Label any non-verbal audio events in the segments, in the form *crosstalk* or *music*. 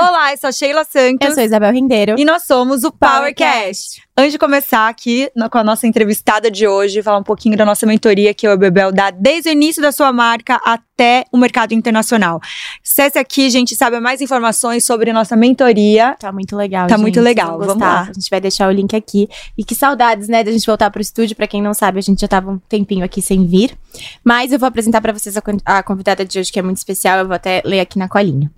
Olá, eu sou a Sheila Santos. Eu sou Isabel Rendeiro. E nós somos o PowerCast. Antes de começar aqui com a nossa entrevistada de hoje, falar um pouquinho da nossa mentoria que o Bebel dá desde o início da sua marca até o mercado internacional. Acesse aqui, gente, sabe mais informações sobre a nossa mentoria. Tá muito legal, Tá gente, muito legal, vamos lá. A gente vai deixar o link aqui. E que saudades, né, da gente voltar pro estúdio. Pra quem não sabe, a gente já tava um tempinho aqui sem vir. Mas eu vou apresentar pra vocês a, a convidada de hoje, que é muito especial. Eu vou até ler aqui na colinha.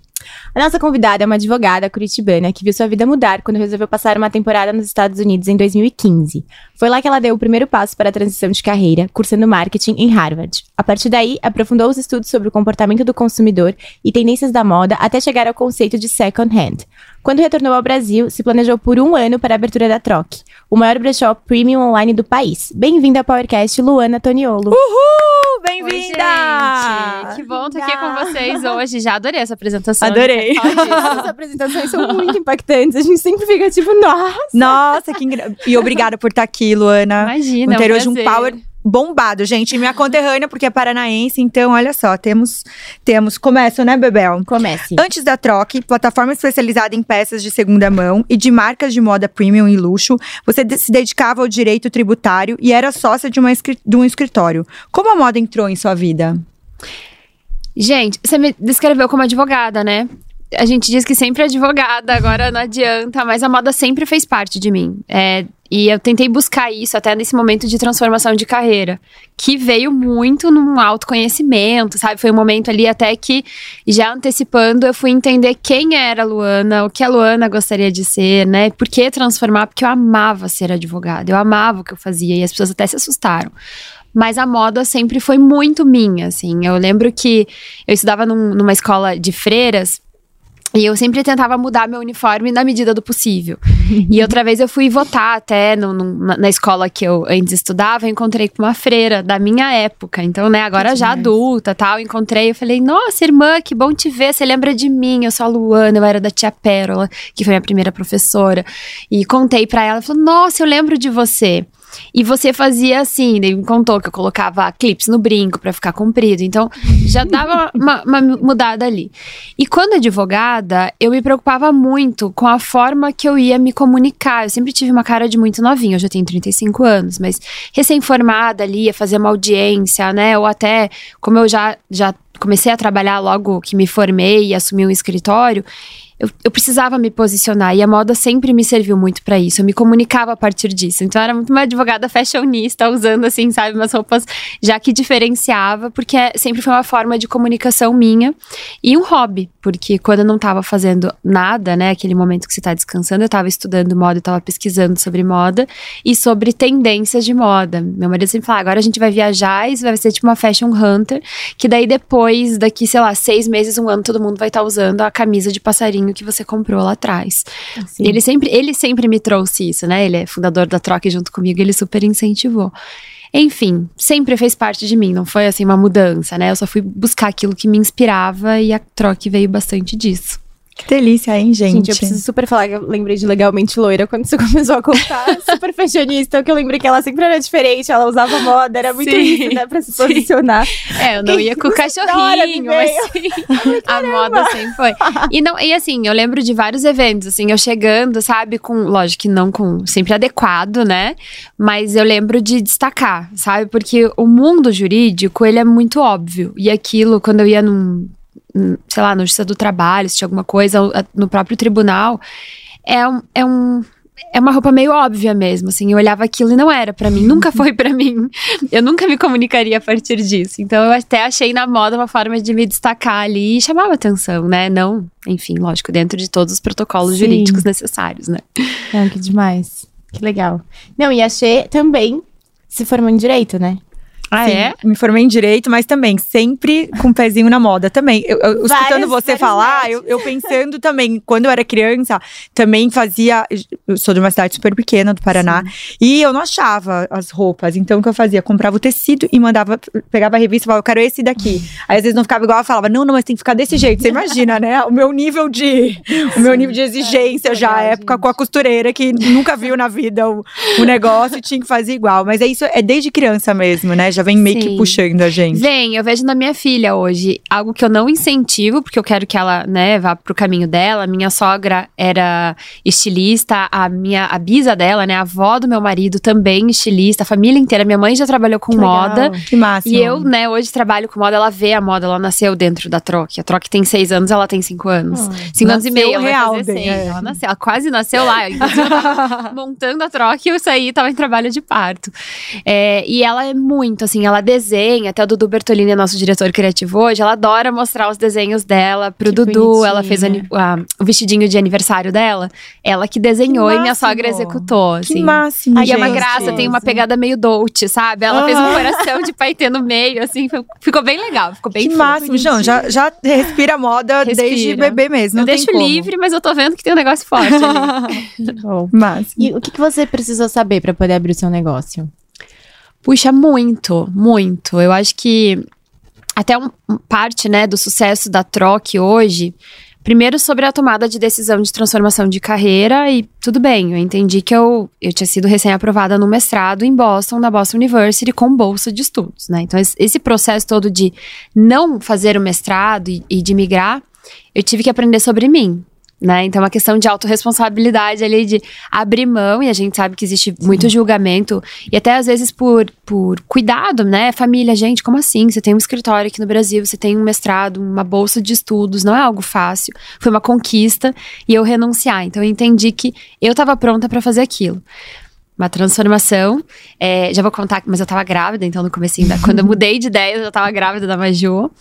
A nossa convidada é uma advogada curitibana que viu sua vida mudar quando resolveu passar uma temporada nos Estados Unidos em 2015. Foi lá que ela deu o primeiro passo para a transição de carreira, cursando marketing em Harvard. A partir daí, aprofundou os estudos sobre o comportamento do consumidor e tendências da moda até chegar ao conceito de second hand. Quando retornou ao Brasil, se planejou por um ano para a abertura da Troc, o maior brechó premium online do país. Bem-vinda ao PowerCast, Luana Toniolo. Uhul! Bem-vinda! Que bom estar aqui com vocês hoje. Já adorei essa apresentação. Adorei. As *laughs* apresentações são muito impactantes, a gente sempre fica tipo, nossa. Nossa, que engra... E obrigada por estar aqui, Luana. Imagina, Vou ter é um hoje um power bombado, gente. Minha conterrânea, porque é paranaense, então olha só, temos. Temos. Começo, né, Bebel? Comece. Antes da Troque, plataforma especializada em peças de segunda mão e de marcas de moda premium e luxo, você se dedicava ao direito tributário e era sócia de, uma de um escritório. Como a moda entrou em sua vida? Gente, você me descreveu como advogada, né? A gente diz que sempre é advogada, agora não adianta, mas a moda sempre fez parte de mim. É, e eu tentei buscar isso até nesse momento de transformação de carreira, que veio muito num autoconhecimento, sabe? Foi um momento ali até que, já antecipando, eu fui entender quem era a Luana, o que a Luana gostaria de ser, né? Por que transformar? Porque eu amava ser advogada, eu amava o que eu fazia e as pessoas até se assustaram. Mas a moda sempre foi muito minha, assim. Eu lembro que eu estudava num- numa escola de freiras e eu sempre tentava mudar meu uniforme na medida do possível. e *laughs* outra vez eu fui votar até no- no- na, escola que eu antes estudava, eu encontrei com uma freira da minha época. Então, né, agora já demais. adulta tal, encontrei, eu falei, nossa, irmã, que bom te ver, você lembra de mim? Eu sou a Luana, eu era da tia Pérola, que foi minha primeira professora. E contei pra ela, ela falou, nossa, eu lembro de você. E você fazia assim, daí me contou que eu colocava clips no brinco pra ficar comprido. Então, já dava *laughs* uma, uma mudada ali. E quando advogada, eu me preocupava muito com a forma que eu ia me comunicar. Eu sempre tive uma cara de muito novinha, eu já tenho 35 anos, mas recém-formada ali, ia fazer uma audiência, né? Ou até, como eu já, já comecei a trabalhar logo que me formei e assumi um escritório, eu, eu precisava me posicionar e a moda sempre me serviu muito pra isso. Eu me comunicava a partir disso. Então, eu era muito uma advogada fashionista, usando, assim, sabe, umas roupas já que diferenciava, porque é- sempre foi uma forma de comunicação minha e um hobby, porque quando eu não tava fazendo nada, né, aquele momento que você tá descansando, eu tava estudando moda, eu tava pesquisando sobre moda e sobre tendências de moda. Meu marido sempre fala, agora a gente vai viajar e vai ser tipo uma fashion hunter, que daí depois, daqui, sei lá, seis meses, um ano, todo mundo vai estar usando a camisa de passarinho que você comprou lá atrás. Assim. Ele sempre, ele sempre me trouxe isso, né? Ele é fundador da Troca junto comigo, ele super incentivou. Enfim, sempre fez parte de mim, não foi assim uma mudança, né? Eu só fui buscar aquilo que me inspirava e a Troca veio bastante disso. Que delícia, hein, gente? Gente, eu preciso super falar que eu lembrei de Legalmente Loira quando você *laughs* começou a contar. *laughs* super fashionista, que eu lembrei que ela sempre era diferente, ela usava moda, era muito Sim, isso, né, pra se sim. posicionar. É, eu não Que ia com o cachorrinho, mas sim, *laughs* a moda sempre foi. E, não, e assim, eu lembro de vários eventos, assim, eu chegando, sabe, com, lógico que não com, sempre adequado, né, mas eu lembro de destacar, sabe, porque o mundo jurídico, ele é muito óbvio, e aquilo, quando eu ia num, sei lá, no Justiça do Trabalho, se tinha alguma coisa, ou, a- no próprio tribunal, é um... É um é uma roupa meio óbvia mesmo, assim. Eu olhava aquilo e não era pra mim, nunca foi pra mim. *laughs* Eu nunca me comunicaria a partir disso. Então eu até achei na moda uma forma de me destacar ali e chamava atenção, né? Não, enfim, lógico, dentro de todos os protocolos Sim. jurídicos necessários, né? Não, que demais. Que legal. Não, e a Xê também se formou em Direito, né? Ah, Sim, é? Me formei em direito, mas também sempre com um pezinho na moda também. Eu, eu- Várias- escutando você falar, eu, eu pensando também, quando eu era criança, também fazia. Eu sou de uma cidade super pequena do Paraná, e eu não achava as roupas. Então o que eu fazia? Comprava o tecido e mandava, pegava a revista e falava, eu quero esse daqui. Aí às vezes não ficava igual, eu falava, não, não, mas tem que ficar desse jeito. Você imagina, né? O meu nível de. O meu nível de exigência já, legal, época gente. com a costureira que nunca viu na vida o, o negócio e tinha que fazer igual. Mas é isso, é desde criança mesmo, né? Já já vem meio que Sim. puxando a gente. Vem, eu vejo na minha filha hoje algo que eu não incentivo, porque eu quero que ela, né, vá pro caminho dela. Minha sogra era estilista, a minha a bisa dela, né, a avó do meu marido também estilista, a família inteira. Minha mãe já trabalhou com Que legal. moda. Que máximo. E eu, né, hoje trabalho com moda, ela vê a moda, ela nasceu dentro da Troc. A Troc tem seis anos, ela tem cinco anos. cinco anos e meio, ela vai real, fazer bem, é. Ela nasceu, ela quase nasceu lá. Eu *laughs* montando a Troc e eu saí, tava em trabalho de parto. É, e ela é muito, assim, ela desenha, até o Dudu Bertolini é nosso diretor criativo hoje, ela adora mostrar os desenhos dela pro Que Dudu. Ela fez bonitinha. a- o vestidinho de aniversário dela. Ela que desenhou Que e minha sogra executou, Que assim. máximo, Aí é uma gente. graça, tem uma pegada meio Dolce, sabe? Ela fez um coração de paetê no meio, assim, ficou bem legal, ficou bem Que fofo. máximo. Não, já, já respira moda desde Respira. bebê mesmo. Eu deixo como. livre, mas eu tô vendo que tem um negócio forte ali. *laughs* *laughs* Bom. Máximo. E o que, que você precisou saber pra poder abrir o seu negócio? Puxa, muito, muito. Eu acho que até um, parte, né, do sucesso da Troc hoje, primeiro sobre a tomada de decisão de transformação de carreira e tudo bem, eu entendi que eu, eu tinha sido recém-aprovada no mestrado em Boston, na Boston University, com bolsa de estudos, né? Então esse, esse processo todo de não fazer o mestrado e, e de migrar, eu tive que aprender sobre mim. Né? Então, é uma questão de autorresponsabilidade ali, de abrir mão, e a gente sabe que existe muito julgamento, e até às vezes por, por cuidado, né? Família, gente, como assim? Você tem um escritório aqui no Brasil, você tem um mestrado, uma bolsa de estudos, não é algo fácil. Foi uma conquista e eu renunciar. Então, eu entendi que eu estava pronta para fazer aquilo. Uma transformação. É, já vou contar, mas eu tava grávida, então no comecinho da, Quando eu mudei de ideia, eu já tava grávida da Maju.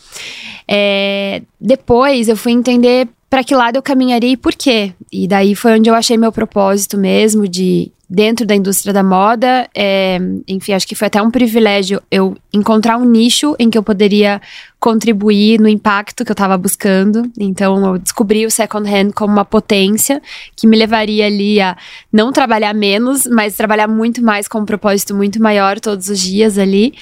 É, depois eu fui entender para que lado eu caminharia e por quê. E daí foi onde eu achei meu propósito mesmo de dentro da indústria da moda. é, enfim, acho que foi até um privilégio eu encontrar um nicho em que eu poderia contribuir no impacto que eu estava buscando. Então, eu descobri o second hand como uma potência que me levaria ali a não trabalhar menos, mas trabalhar muito mais com um propósito muito maior todos os dias ali.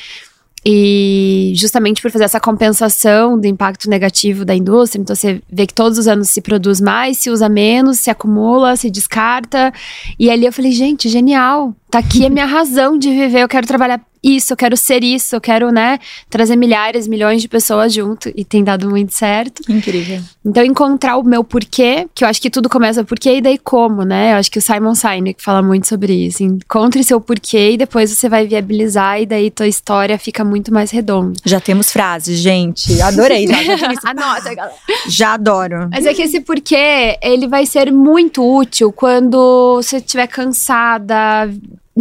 E justamente por fazer essa compensação do impacto negativo da indústria, então você vê que todos os anos se produz mais, se usa menos, se acumula, se descarta. E ali eu falei, gente, genial. Tá aqui a minha *laughs* razão de viver. Eu quero trabalhar isso, eu quero ser isso, eu quero, né, trazer milhares, milhões de pessoas junto. E tem dado muito certo. Incrível. Então, encontrar o meu porquê, que eu acho que tudo começa porquê e daí como, né? Eu acho que o Simon Sinek fala muito sobre isso. Encontre seu porquê e depois você vai viabilizar e daí tua história fica muito mais redonda. Já temos frases, gente. Adorei. Já, já, Anota, *laughs* galera. já adoro. Mas é que esse porquê, ele vai ser muito útil quando você estiver cansada.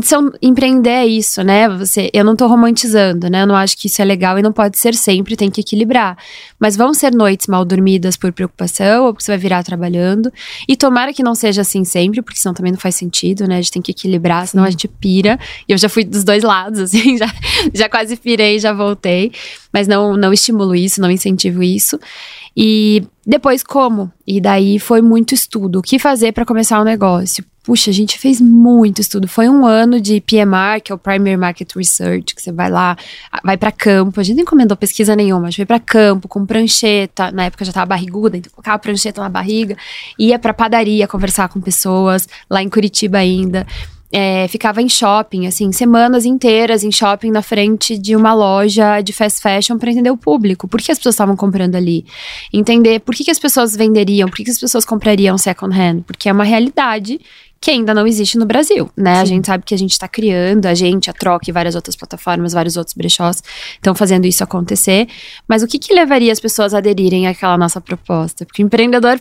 São, empreender é isso, né? Você, eu não tô romantizando, né? Eu não acho que isso é legal e não pode ser sempre, tem que equilibrar. Mas vão ser noites mal dormidas por preocupação ou porque você vai virar trabalhando. E tomara que não seja assim sempre, porque senão também não faz sentido, né? A gente tem que equilibrar, senão a gente pira. E eu já fui dos dois lados, *laughs* assim, já, já quase pirei, já voltei. Mas não, não estimulo isso, não incentivo isso. E depois como? E daí foi muito estudo. O que fazer para começar o negócio? Puxa, a gente fez muito estudo. Foi um ano de PMR, que é o Primary Market Research, que você vai lá, vai para campo. A gente não encomendou pesquisa nenhuma, a gente foi para campo com prancheta. Na época já tava barriguda, então colocava a prancheta na barriga, ia para padaria conversar com pessoas, lá em Curitiba ainda. É, ficava em shopping, assim, semanas inteiras em shopping na frente de uma loja de fast fashion para entender o público. Por que as pessoas estavam comprando ali? Entender por que, que as pessoas venderiam, por que, que as pessoas comprariam second hand. Porque é uma realidade que ainda não existe no Brasil, né? A gente sabe que a gente está criando, a gente, a Troca e várias outras plataformas, vários outros brechós estão fazendo isso acontecer. Mas o que, que levaria as pessoas a aderirem àquela nossa proposta? Porque o empreendedor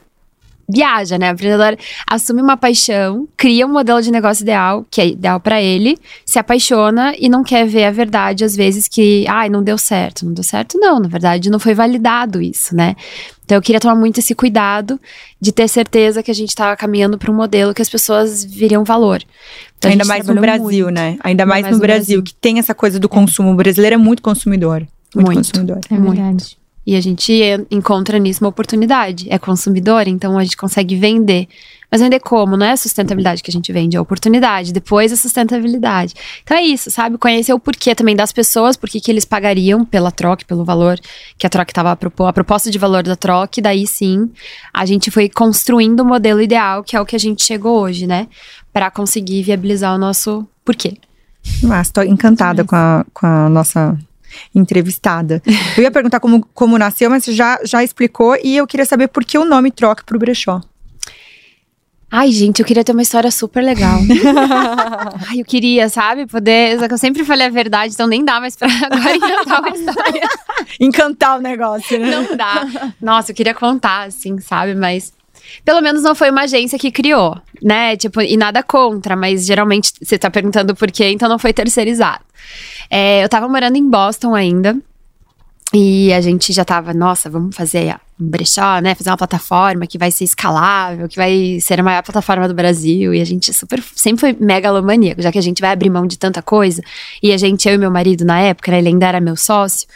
viaja, né? O empreendedor assume uma paixão, cria um modelo de negócio ideal, que é ideal para ele, se apaixona e não quer ver a verdade, às vezes, que, ai, não deu certo. Não deu certo, não. Na verdade, não foi validado isso, né? Então, eu queria tomar muito esse cuidado de ter certeza que a gente estava caminhando para um modelo que as pessoas viriam valor. Então, Ainda mais no Brasil, muito. né? Ainda mais, no, Brasil, que tem essa coisa do consumo. O brasileiro é muito consumidor. Muito, Muito. consumidor. É Muito. E a gente en- encontra nisso uma oportunidade. É consumidor, então a gente consegue vender. Mas vender como? Não é a sustentabilidade que a gente vende, é a oportunidade, depois a sustentabilidade. Então é isso, sabe? Conhecer o porquê também das pessoas, por que eles pagariam pela troca, pelo valor que a troca estava a propor, a proposta de valor da troca, e daí sim a gente foi construindo o modelo ideal, que é o que a gente chegou hoje, né? Para conseguir viabilizar o nosso porquê. Mas tô encantada com a, com a nossa entrevistada. Eu ia perguntar como, como nasceu, mas você já, já explicou. E eu queria saber por que o nome troca pro brechó. Ai, gente, eu queria ter uma história super legal. *laughs* Ai, eu queria, sabe? Poder. Só que eu sempre falei a verdade, então nem dá mais pra *laughs* agora inventar uma história. Encantar o negócio, né? Não dá. Nossa, eu queria contar, assim, sabe? Mas. Pelo menos não foi uma agência que criou, né? Tipo, e nada contra, mas geralmente você tá perguntando por quê, então não foi terceirizado. É, eu tava morando em Boston ainda. E a gente já tava, nossa, vamos fazer um brechó, né? Fazer uma plataforma que vai ser escalável, que vai ser a maior plataforma do Brasil. E a gente super, sempre foi megalomaníaco, já que a gente vai abrir mão de tanta coisa. E a gente, eu e meu marido na época, né, ele ainda era meu sócio,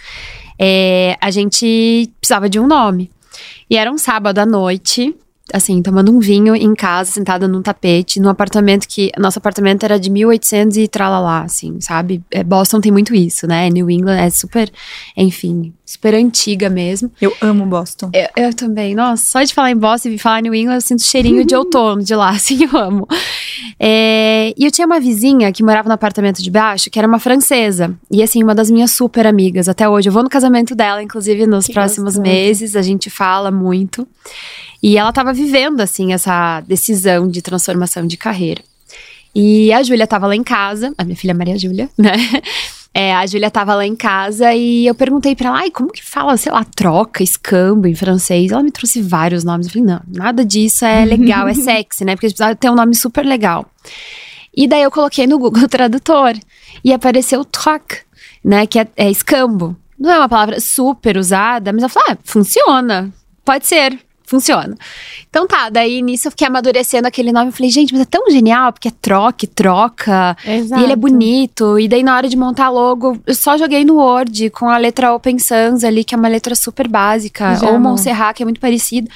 é, a gente precisava de um nome. E era um sábado à noite, assim, tomando um vinho em casa, sentada num tapete, num apartamento que. Nosso apartamento era de 1800 e tralalá, assim, sabe? É, Boston tem muito isso, né? New England é super, enfim, super antiga mesmo. Eu amo Boston. Eu, eu também. Nossa, só de falar em Boston e falar New England, eu sinto cheirinho de *laughs* outono de lá, *laughs* assim, eu amo. É, e eu tinha uma vizinha que morava no apartamento de baixo, que era uma francesa. E, assim, uma das minhas super amigas até hoje. Eu vou no casamento dela, inclusive, nos Que próximos gostoso. meses. A gente fala muito. E ela estava vivendo, assim, essa decisão de transformação de carreira. E a Júlia estava lá em casa, a minha filha Maria Júlia, *laughs* né? É, a Júlia estava lá em casa e eu perguntei pra ela, ai, como que fala, sei lá, troca, escambo em francês? Ela me trouxe vários nomes. Eu falei, não, nada disso é legal, é *laughs* sexy, né? Porque a gente precisava ter um nome super legal. E daí eu coloquei no Google *laughs* Tradutor e apareceu troc, né? Que é, é escambo. Não é uma palavra super usada, mas ela falou, ah, funciona, pode ser. Funciona. Então tá, daí nisso eu fiquei amadurecendo aquele nome. Eu falei, gente, mas é tão genial, porque é troque, troca. Exato. E ele é bonito. E daí, na hora de montar logo, eu só joguei no Word com a letra Open Sans ali, que é uma letra super básica. Já ou amou. Montserrat, que é muito parecido.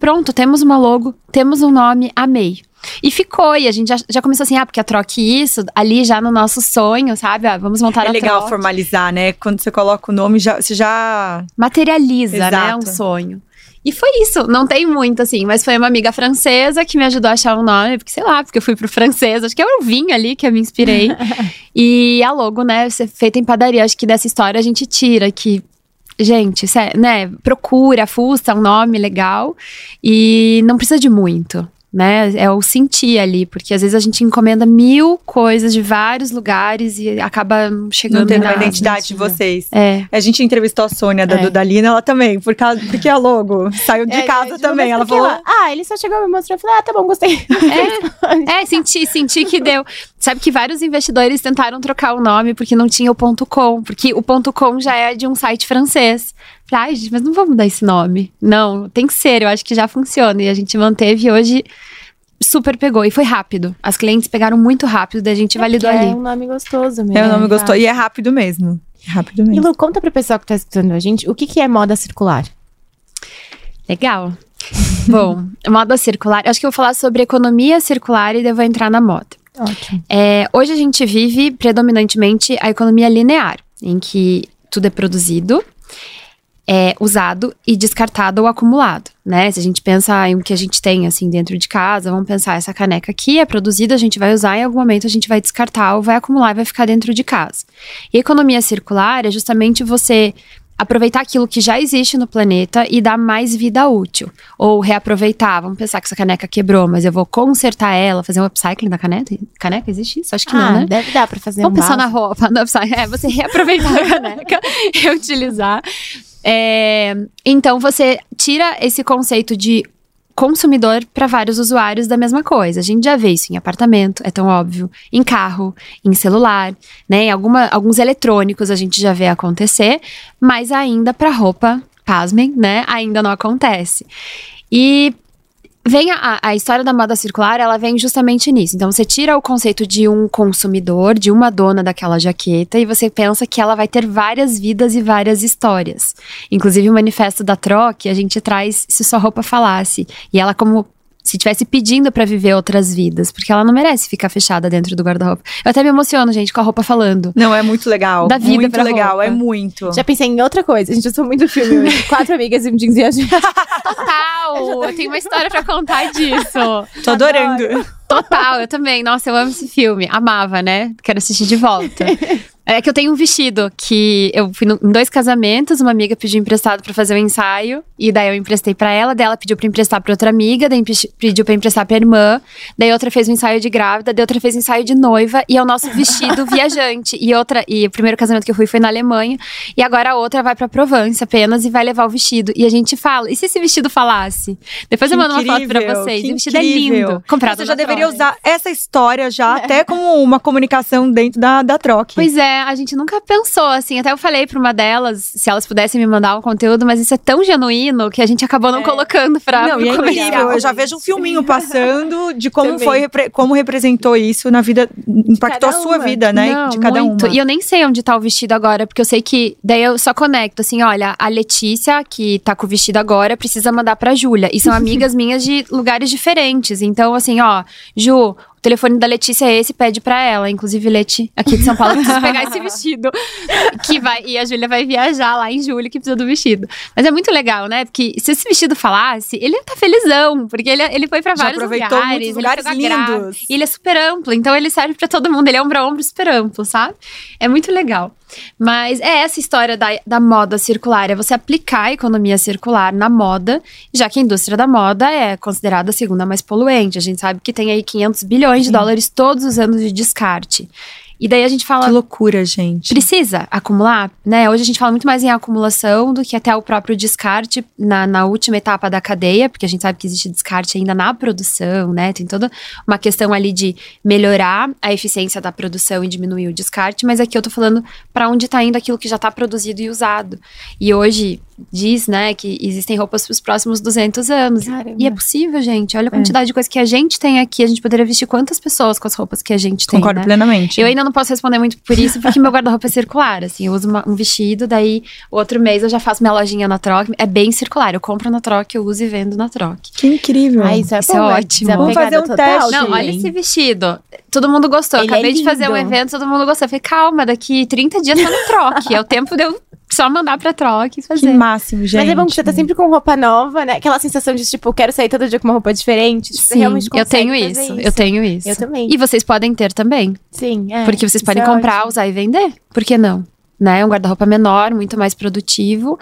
Pronto, temos uma logo, temos um nome, amei. E ficou, e a gente já, já começou assim, ah, porque a troque isso, ali já no nosso sonho, sabe? Ah, vamos montar É a legal troque. formalizar, né? Quando você coloca o nome, já, você já. Materializa, né? Exato. Um sonho. E foi isso, não tem muito, assim, mas foi uma amiga francesa que me ajudou a achar um nome, porque sei lá, porque eu fui pro francês, acho que era o vinho ali que eu me inspirei. *laughs* e a logo, né, ser feita em padaria, acho que dessa história a gente tira que. Gente, né? Procura, fusta um nome legal e não precisa de muito, né? É o sentir ali, porque às vezes a gente encomenda mil coisas de vários lugares e acaba chegando Não tendo em a identidade de vocês. É. A gente entrevistou a Sônia da É. Dudalina, ela também, por causa, porque a logo saiu de É, casa também. Ela falou. Ah, ele só chegou e me mostrou. Eu falei, ah, tá bom, gostei. É, senti, senti que deu. Sabe que vários investidores tentaram trocar o nome porque não tinha o ponto .com, porque o ponto .com já é de um site francês. Ai, gente, mas não vamos mudar esse nome. Não, tem que ser, eu acho que já funciona. E a gente manteve e hoje super pegou. E foi rápido. As clientes pegaram muito rápido, daí a gente validou É ali. um nome gostoso mesmo. É, o nome gostou. Tá. E é rápido mesmo. É rápido E mesmo. Lu, conta pro pessoal que tá escutando a gente, o que, que é moda circular? Legal. *laughs* Bom, moda circular. Acho que eu vou falar sobre economia circular e daí eu vou entrar na moda. Ótimo. É, hoje a gente vive predominantemente a economia linear, em que tudo é produzido, é usado e descartado ou acumulado, né? Se a gente pensa em o que a gente tem assim dentro de casa, vamos pensar essa caneca aqui é produzida, a gente vai usar em algum momento a gente vai descartar ou vai acumular e vai ficar dentro de casa. E economia circular é justamente você aproveitar aquilo que já existe no planeta e dar mais vida útil. Ou reaproveitar. Vamos pensar que essa caneca quebrou, mas eu vou consertar ela, fazer um upcycling da caneca. Caneca existe isso? Acho que ah, não, né? deve dar pra fazer Vamos um pensar na roupa, *laughs* no upcycling. É, você reaproveitar a *laughs* caneca *laughs* e utilizar. É, então, você tira esse conceito de consumidor para vários usuários da mesma coisa. A gente já vê isso em apartamento, é tão óbvio, em carro, em celular, né? Em alguma, alguns eletrônicos a gente já vê acontecer, mas ainda para roupa, pasmem, né? Ainda não acontece. E vem a, a história da moda circular, ela vem justamente nisso. Então você tira o conceito de um consumidor, de uma dona daquela jaqueta, e você pensa que ela vai ter várias vidas e várias histórias. Inclusive o manifesto da Troque, a gente traz se sua roupa falasse. E ela como se estivesse pedindo pra viver outras vidas, porque ela não merece ficar fechada dentro do guarda-roupa. Eu até me emociono, gente, com a roupa falando. Não, é muito legal. Da vida muito pra legal, roupa. é muito. Já pensei em outra coisa. Gente, eu sou muito filme hoje. *laughs* Quatro amigas e um jeans viajante. Total! *laughs* Eu tenho uma história pra contar disso. *laughs* Tô adorando. Total, eu também. Nossa, eu amo esse filme. Amava, né? Quero assistir de volta. É que eu tenho um vestido que eu fui no- em dois casamentos, uma amiga pediu emprestado pra fazer o ensaio, e daí eu emprestei pra ela, daí ela pediu pra emprestar pra outra amiga, daí pediu pra emprestar pra irmã, daí outra fez o ensaio de grávida, daí outra fez o ensaio de noiva, e é o nosso vestido *laughs* viajante. E outra, e o primeiro casamento que eu fui foi na Alemanha, e agora a outra vai pra Provence apenas e vai levar o vestido. E a gente fala, e se esse vestido falasse? Depois eu Que mando uma foto pra incrível, vocês. o vestido incrível. é lindo. Comprado Você já deveria Troca. usar essa história já até como uma comunicação dentro da, da troca. Pois é, a gente nunca pensou assim. Até eu falei pra uma delas se elas pudessem me mandar um conteúdo, mas isso é tão genuíno que a gente acabou não É. colocando pra Não, e é comercial. incrível. Eu já vejo um filminho passando de como Também. foi, repre- como representou isso na vida, impactou a sua vida, né? Não, de cada muito. uma. E eu nem sei onde tá o vestido agora, porque eu sei que. Daí eu só conecto assim: olha, a Letícia, que tá com o vestido agora, precisa mandar pra Júlia. E são *laughs* amigas minhas de lugares diferentes. Então, assim, ó, Ju. O telefone da Letícia é esse, pede pra ela. Inclusive, Leti, aqui de São Paulo, precisa pegar esse *laughs* vestido. Que vai, e a Júlia vai viajar lá em julho, que precisa do vestido. Mas é muito legal, né? Porque se esse vestido falasse, ele ia tá felizão. Porque ele, ele foi pra Já vários aproveitou lugares. ele lugares grávida. lindos. E ele é super amplo, então ele serve pra todo mundo. Ele é ombro a ombro super amplo, sabe? É muito legal. Mas é essa história da, da moda circular, é você aplicar a economia circular na moda, já que a indústria da moda é considerada a segunda mais poluente. A gente sabe que tem aí 500 bilhões de dólares todos os anos de descarte. E daí a gente fala, Que loucura, gente. Precisa acumular, né? Hoje a gente fala muito mais em acumulação do que até o próprio descarte na, na última etapa da cadeia, porque a gente sabe que existe descarte ainda na produção, né? Tem toda uma questão ali de melhorar a eficiência da produção e diminuir o descarte, mas aqui eu tô falando para onde tá indo aquilo que já tá produzido e usado. E hoje diz, né, que existem roupas para os próximos 200 anos. Caramba. E é possível, gente. Olha a quantidade de coisa que a gente tem aqui. A gente poderia vestir quantas pessoas com as roupas que a gente tem, Concordo né? plenamente. Eu ainda não posso responder muito por isso, porque meu guarda-roupa é circular. Assim, eu uso uma- um vestido, daí outro mês eu já faço minha lojinha na troca. É bem circular. Eu compro na troca, eu uso e vendo na troca. Que incrível. Ah, isso é, Isso bom, é ótimo. Vamos fazer um total, teste. Não, olha esse vestido. Todo mundo gostou. Ele Acabei é de fazer um evento, todo mundo gostou. Eu falei, calma, daqui 30 dias tá no troque. é o tempo de eu só mandar pra troca e Que fazer. máximo, gente. Mas é bom que você tá sempre com roupa nova, né? Aquela sensação de, tipo, quero sair todo dia com uma roupa diferente. Tipo, Sim, realmente eu tenho fazer isso, eu tenho isso. Eu também. E vocês podem ter também. Sim, é. Porque vocês Isso podem é comprar, ótimo. usar e vender. Por que não? Né? Um guarda-roupa menor, muito mais produtivo.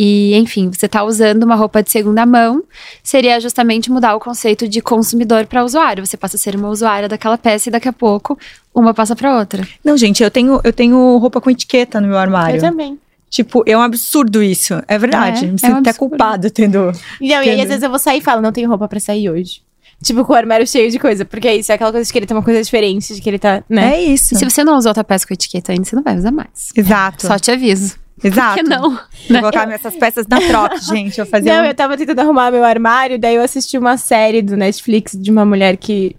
E, enfim, você tá usando uma roupa de segunda mão, seria justamente mudar o conceito de consumidor para usuário. Você passa a ser uma usuária daquela peça e daqui a pouco uma passa para outra. Não, gente, eu tenho, eu tenho roupa com etiqueta no meu armário. Eu também. Tipo, é um absurdo isso. É verdade. É, Me é sinto um até absurdo. culpada, tendo. Não, e aí, às vezes eu vou sair e falo, não tenho roupa pra sair hoje. Tipo, com o armário cheio de coisa. Porque é isso, é aquela coisa de que ele tem uma coisa diferente, de que ele tá, né? É isso. E se você não usou outra peça com etiqueta ainda, você não vai usar mais. Exato. Só te aviso. Exato. Por que não? Vou colocar essas peças na troca, *laughs* gente. Eu fazer Não, um... eu tava tentando arrumar meu armário, daí eu assisti uma série do Netflix de uma mulher que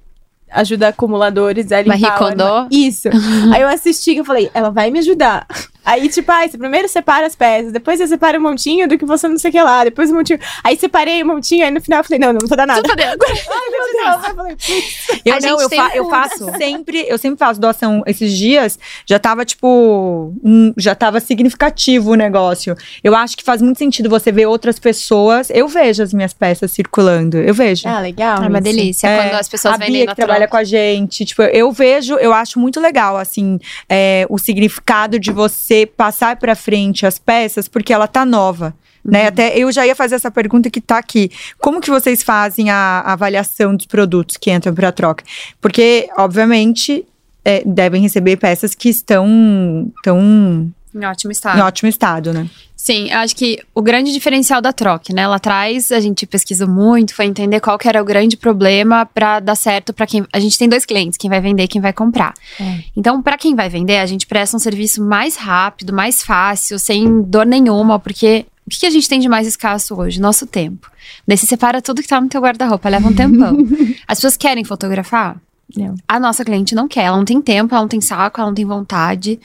ajuda acumuladores a limpar Marie Kondo? Isso. *laughs* Aí eu assisti e eu falei, ela vai me ajudar. Aí, tipo, ai, você primeiro separa as peças, depois você separa um montinho do que você não sei o que lá, depois um montinho. Aí separei um montinho, aí no final eu falei, não, não, não tô nada. Ai, meu Deus. Eu falei, putz. Eu A não, eu, fa- eu um- faço sempre, eu sempre faço doação. Esses dias já tava, tipo, hum, já tava significativo o negócio. Eu acho que faz muito sentido você ver outras pessoas. Eu vejo as minhas peças circulando, eu vejo. Ah, legal. É uma delícia. É, quando as pessoas a vendem Bia na que trabalha troca. com a gente, tipo, eu vejo, eu acho muito legal, assim, é, o significado de você passar pra frente as peças, porque ela tá nova. Uhum. Né? Até eu já ia fazer essa pergunta que tá aqui. Como que vocês fazem a avaliação dos produtos que entram para troca? Porque, obviamente, é, devem receber peças que estão, estão Em ótimo em estado. ótimo estado, né? Sim, eu acho que o grande diferencial da troca, né? Lá atrás a gente pesquisou muito, foi entender qual que era o grande problema para dar certo para quem. A gente tem dois clientes, quem vai vender e quem vai comprar. É. Então, para quem vai vender, a gente presta um serviço mais rápido, mais fácil, sem dor nenhuma, porque o que que a gente tem de mais escasso hoje? Nosso tempo. Daí você separa tudo que tá no teu guarda-roupa, leva um tempão. *laughs* As pessoas querem fotografar? Não. A nossa cliente não quer, ela não tem tempo, ela não tem saco, ela não tem vontade.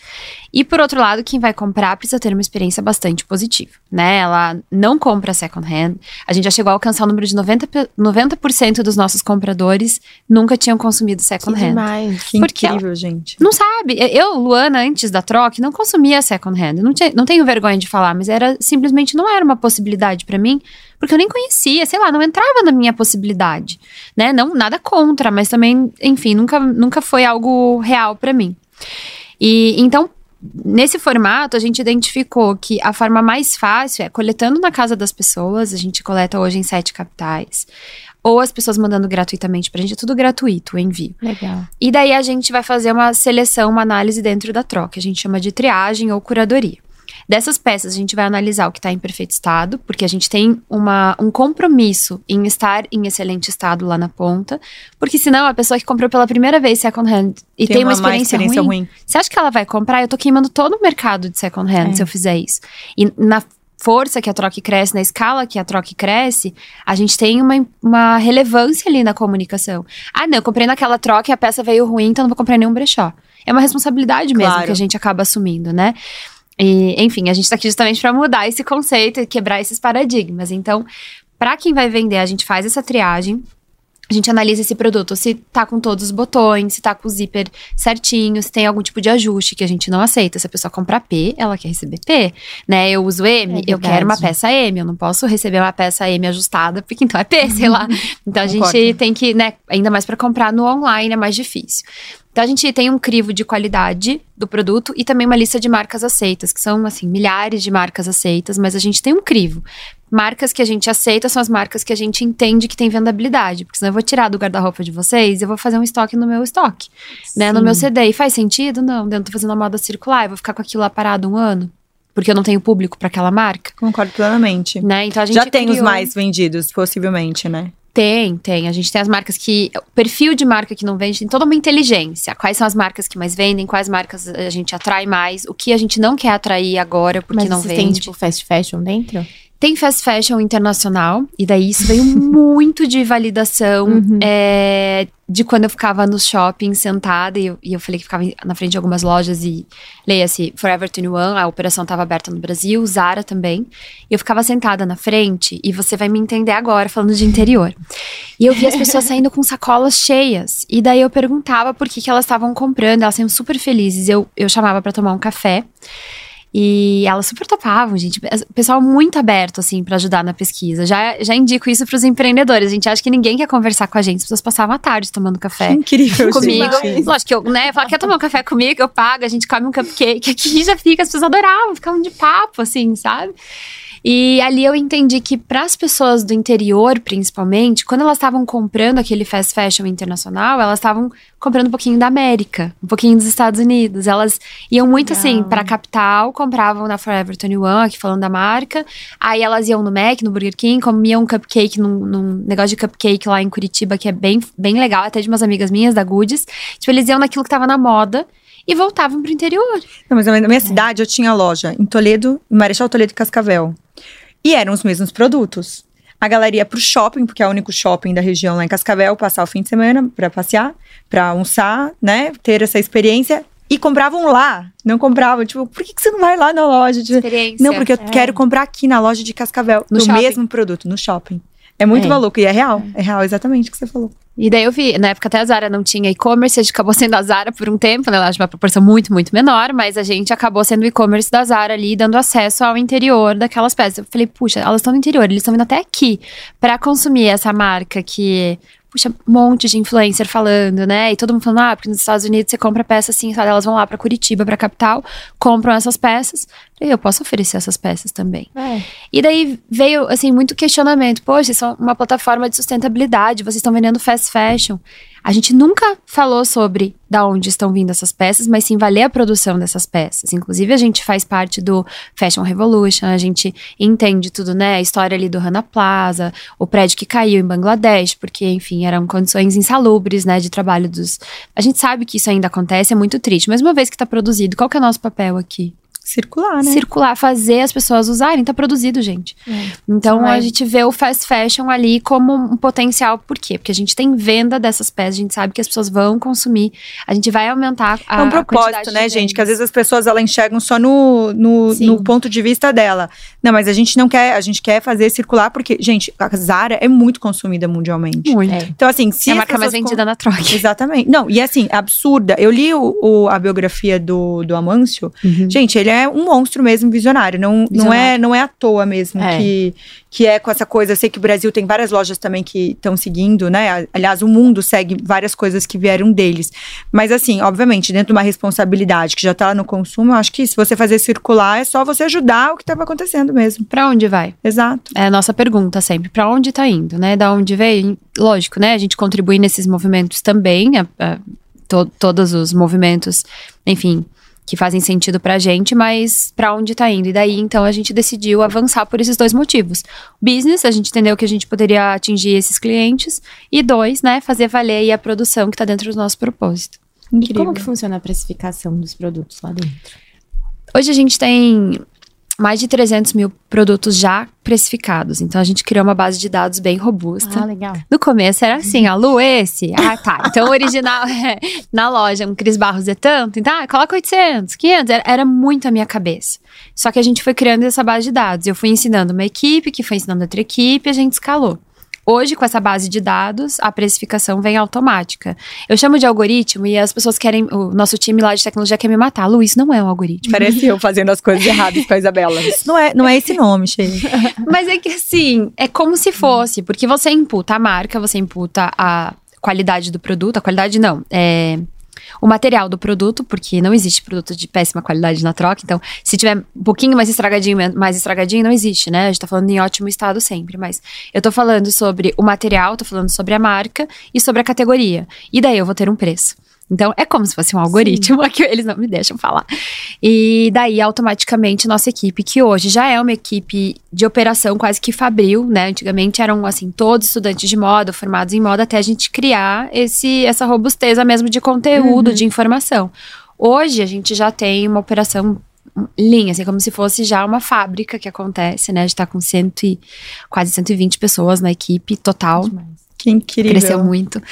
E por outro lado, quem vai comprar precisa ter uma experiência bastante positiva, né? Ela não compra second hand. A gente já chegou a alcançar o número de 90%, pe- 90% dos nossos compradores nunca tinham consumido Que second hand. demais. Que Porque incrível, gente. Não sabe. Eu, Luana, antes da troca, não consumia second hand. Não, tinha- não tenho vergonha de falar, mas era simplesmente não era uma possibilidade pra mim, porque eu nem conhecia, sei lá, não entrava na minha possibilidade, né? Não nada contra, mas também, enfim, nunca, nunca foi algo real pra mim. E então nesse formato, a gente identificou que a forma mais fácil é coletando na casa das pessoas, a gente coleta hoje em sete capitais. Ou as pessoas mandando gratuitamente pra gente, é tudo gratuito o envio. Legal. E daí a gente vai fazer uma seleção, uma análise dentro da troca. A gente chama de triagem ou curadoria. Dessas peças, a gente vai analisar o que está em perfeito estado, porque a gente tem uma, um compromisso em estar em excelente estado lá na ponta, porque senão a pessoa que comprou pela primeira vez second hand e tem, uma, experiência, experiência ruim, ruim. você acha que ela vai comprar? Eu tô queimando todo o mercado de second hand É. se eu fizer isso. E na força que a troca cresce, na escala que a troca cresce, a gente tem uma, uma relevância ali na comunicação. Ah, não, eu comprei naquela troca e a peça veio ruim, então não vou comprar nenhum brechó. É uma responsabilidade mesmo Claro. que a gente acaba assumindo, né? E, enfim, a gente tá aqui justamente para mudar esse conceito e quebrar esses paradigmas. Então, para quem vai vender, a gente faz essa triagem. A gente analisa esse produto, se tá com todos os botões, se tá com o zíper certinho, se tem algum tipo de ajuste que a gente não aceita. Se a pessoa comprar P, ela quer receber P, né? Eu uso M, É eu quero uma peça M, eu não posso receber uma peça M ajustada, porque então é P, *laughs* sei lá. Então a gente tem que, né, ainda mais para comprar no online é mais difícil. Então a gente tem um crivo de qualidade do produto e também uma lista de marcas aceitas, que são assim, milhares de marcas aceitas, mas a gente tem um crivo. Marcas que a gente aceita são as marcas que a gente entende que tem vendabilidade, porque senão eu vou tirar do guarda-roupa de vocês e eu vou fazer um estoque no meu estoque, né, no Sim. meu CD. E faz sentido? Não, eu tô fazendo a moda circular, eu vou ficar com aquilo lá parado um ano, porque eu não tenho público para aquela marca, Concordo plenamente. né? Então a gente Já tem os mais vendidos, possivelmente, né? Tem, tem. A gente tem as marcas que. O perfil de marca que não vende tem toda uma inteligência. Quais são as marcas que mais vendem, quais marcas a gente atrai mais, o que a gente não quer atrair agora porque Mas não vocês vende. têm, tipo, fast fashion dentro? Tem fast fashion internacional, e daí isso veio *laughs* muito de validação Uhum. é, de quando eu ficava no shopping sentada e eu, e eu falei que ficava na frente de algumas lojas e leia-se Forever 21, a operação estava aberta no Brasil, Zara também. E eu ficava sentada na frente, e você vai me entender agora falando de interior. E eu via as pessoas *laughs* saindo com sacolas cheias. E daí eu perguntava por que, que elas estavam comprando, elas saíam super felizes. Eu, eu chamava para tomar um café. E elas super topavam, gente. Pessoal muito aberto, assim, pra ajudar na pesquisa. Já, já indico isso pros empreendedores. A gente acha que ninguém quer conversar com a gente. As pessoas passavam a tarde tomando café Incrível, comigo. gente. Lógico que eu, né, falar, quer tomar um café comigo? Eu pago, a gente come um cupcake. *laughs* Aqui já fica, as pessoas adoravam, ficavam de papo, assim, sabe? E ali eu entendi que para as pessoas do interior, principalmente, quando elas estavam comprando aquele fast fashion internacional, elas estavam comprando um pouquinho da América, um pouquinho dos Estados Unidos. Elas iam muito assim para capital, compravam na Forever 21, aqui falando da marca. Aí elas iam no Mac, no Burger King, comiam um cupcake num, num negócio de cupcake lá em Curitiba, que é bem, bem legal, até de umas amigas minhas da Goods. Tipo, eles iam naquilo que tava na moda e voltavam pro interior. Não, mas na minha cidade eu tinha loja em Toledo, em Marechal Toledo e Cascavel. E eram os mesmos produtos. A galera ia pro shopping, porque é o único shopping da região lá em Cascavel, passar o fim de semana pra passear, pra almoçar, né? Ter essa experiência. E compravam lá. Não compravam. Tipo, por que, que você não vai lá na loja? de- Experiência. Não, porque eu É. quero comprar aqui na loja de Cascavel. No o shopping. mesmo produto, no shopping. É muito É. maluco. E é real. É real, exatamente o que você falou. E daí eu vi, na época até a Zara não tinha e-commerce, a gente acabou *laughs* sendo a Zara por um tempo, né? Ela de uma proporção muito, muito menor, mas a gente acabou sendo o e-commerce da Zara ali, dando acesso ao interior daquelas peças. Eu falei, puxa, elas estão no interior, eles estão vindo até aqui pra consumir essa marca que. Puxa, um monte de influencer falando, né? E todo mundo falando, ah, porque nos Estados Unidos você compra peça assim, sabe? Elas vão lá pra Curitiba, pra capital, compram essas peças. E eu posso oferecer essas peças também. É. E daí veio, assim, muito questionamento. Poxa, isso é uma plataforma de sustentabilidade, vocês estão vendendo fast fashion. A gente nunca falou sobre da onde estão vindo essas peças, mas sim valer a produção dessas peças. Inclusive, a gente faz parte do Fashion Revolution, a gente entende tudo, né? A história ali do Rana Plaza, o prédio que caiu em Bangladesh, porque, enfim, eram condições insalubres, né, de trabalho dos. A gente sabe que isso ainda acontece, é muito triste. Mas uma vez que está produzido, qual que é o nosso papel aqui? Circular, né? Circular, fazer as pessoas usarem, tá produzido, gente. É. Então a gente vê o fast fashion ali como um potencial. Por quê? Porque a gente tem venda dessas peças, a gente sabe que as pessoas vão consumir, a gente vai aumentar a É um propósito, né, gente? Que às vezes as pessoas elas enxergam só no, no, no ponto de vista dela. Não, mas a gente não quer, a gente quer fazer circular, porque, gente, a Zara é muito consumida mundialmente. Muito. É. Então, assim, se é a marca mais vendida na troca. Exatamente. Não, e assim, absurda. Eu li o, o- a biografia do, do Amâncio. Uhum. Gente, ele é um monstro mesmo, visionário. Não, não, Visionário. é, não é à toa mesmo É. que, que é com essa coisa. Eu sei que o Brasil tem várias lojas também que estão seguindo, né? Aliás, o mundo segue várias coisas que vieram deles. Mas, assim, obviamente, dentro de uma responsabilidade que já tá lá no consumo, eu acho que se você fazer circular, é só você ajudar o que estava acontecendo mesmo. Pra onde vai? Exato. É a nossa pergunta sempre. Pra onde tá indo, né? Da onde veio? Lógico, né? A gente contribui nesses movimentos também. a- a- to- todos os movimentos, enfim, que fazem sentido pra gente, mas pra onde tá indo? E daí, então, a gente decidiu avançar por esses dois motivos. Business, a gente entendeu que a gente poderia atingir esses clientes. E dois, né? Fazer valer aí a produção que tá dentro do nosso propósito. E como que funciona a precificação dos produtos lá dentro? Hoje a gente tem mais de 300 mil produtos já precificados. Então a gente criou uma base de dados bem robusta. Ah, legal. No começo era assim, a Lu, esse. Ah, tá. Então o original *laughs* é, na loja, um Cris Barros é tanto. Então, ah, coloca 800, 500. Era, era muito a minha cabeça. Só que a gente foi criando essa base de dados. Eu fui ensinando uma equipe, que foi ensinando outra equipe, a gente escalou. Hoje, com essa base de dados, a precificação vem automática. Eu chamo de algoritmo e as pessoas querem. O nosso time lá de tecnologia quer me matar. Lu, isso não é um algoritmo. Parece eu *laughs* fazendo as coisas erradas com a Isabela. Isso não é, não é esse nome, Sheila. *laughs* Mas é que assim, é como se fosse, porque você imputa a marca, você imputa a qualidade do produto, a qualidade não, é o material do produto, porque não existe produto de péssima qualidade na troca, então se tiver um pouquinho mais estragadinho, mais estragadinho, não existe, né? A gente tá falando em ótimo estado sempre, mas eu tô falando sobre o material, tô falando sobre a marca e sobre a categoria. E daí eu vou ter um preço. Então, é como se fosse um algoritmo, *laughs* que eles não me deixam falar. E daí, automaticamente, nossa equipe, que hoje já é uma equipe de operação quase que fabril, né? Antigamente eram, assim, todos estudantes de moda, formados em moda, até a gente criar esse, essa robusteza mesmo de conteúdo, de informação. Hoje, a gente já tem uma operação linha, assim, como se fosse já uma fábrica que acontece, né? A gente tá com cento e, quase 120 pessoas na equipe total. Que incrível. Cresceu muito.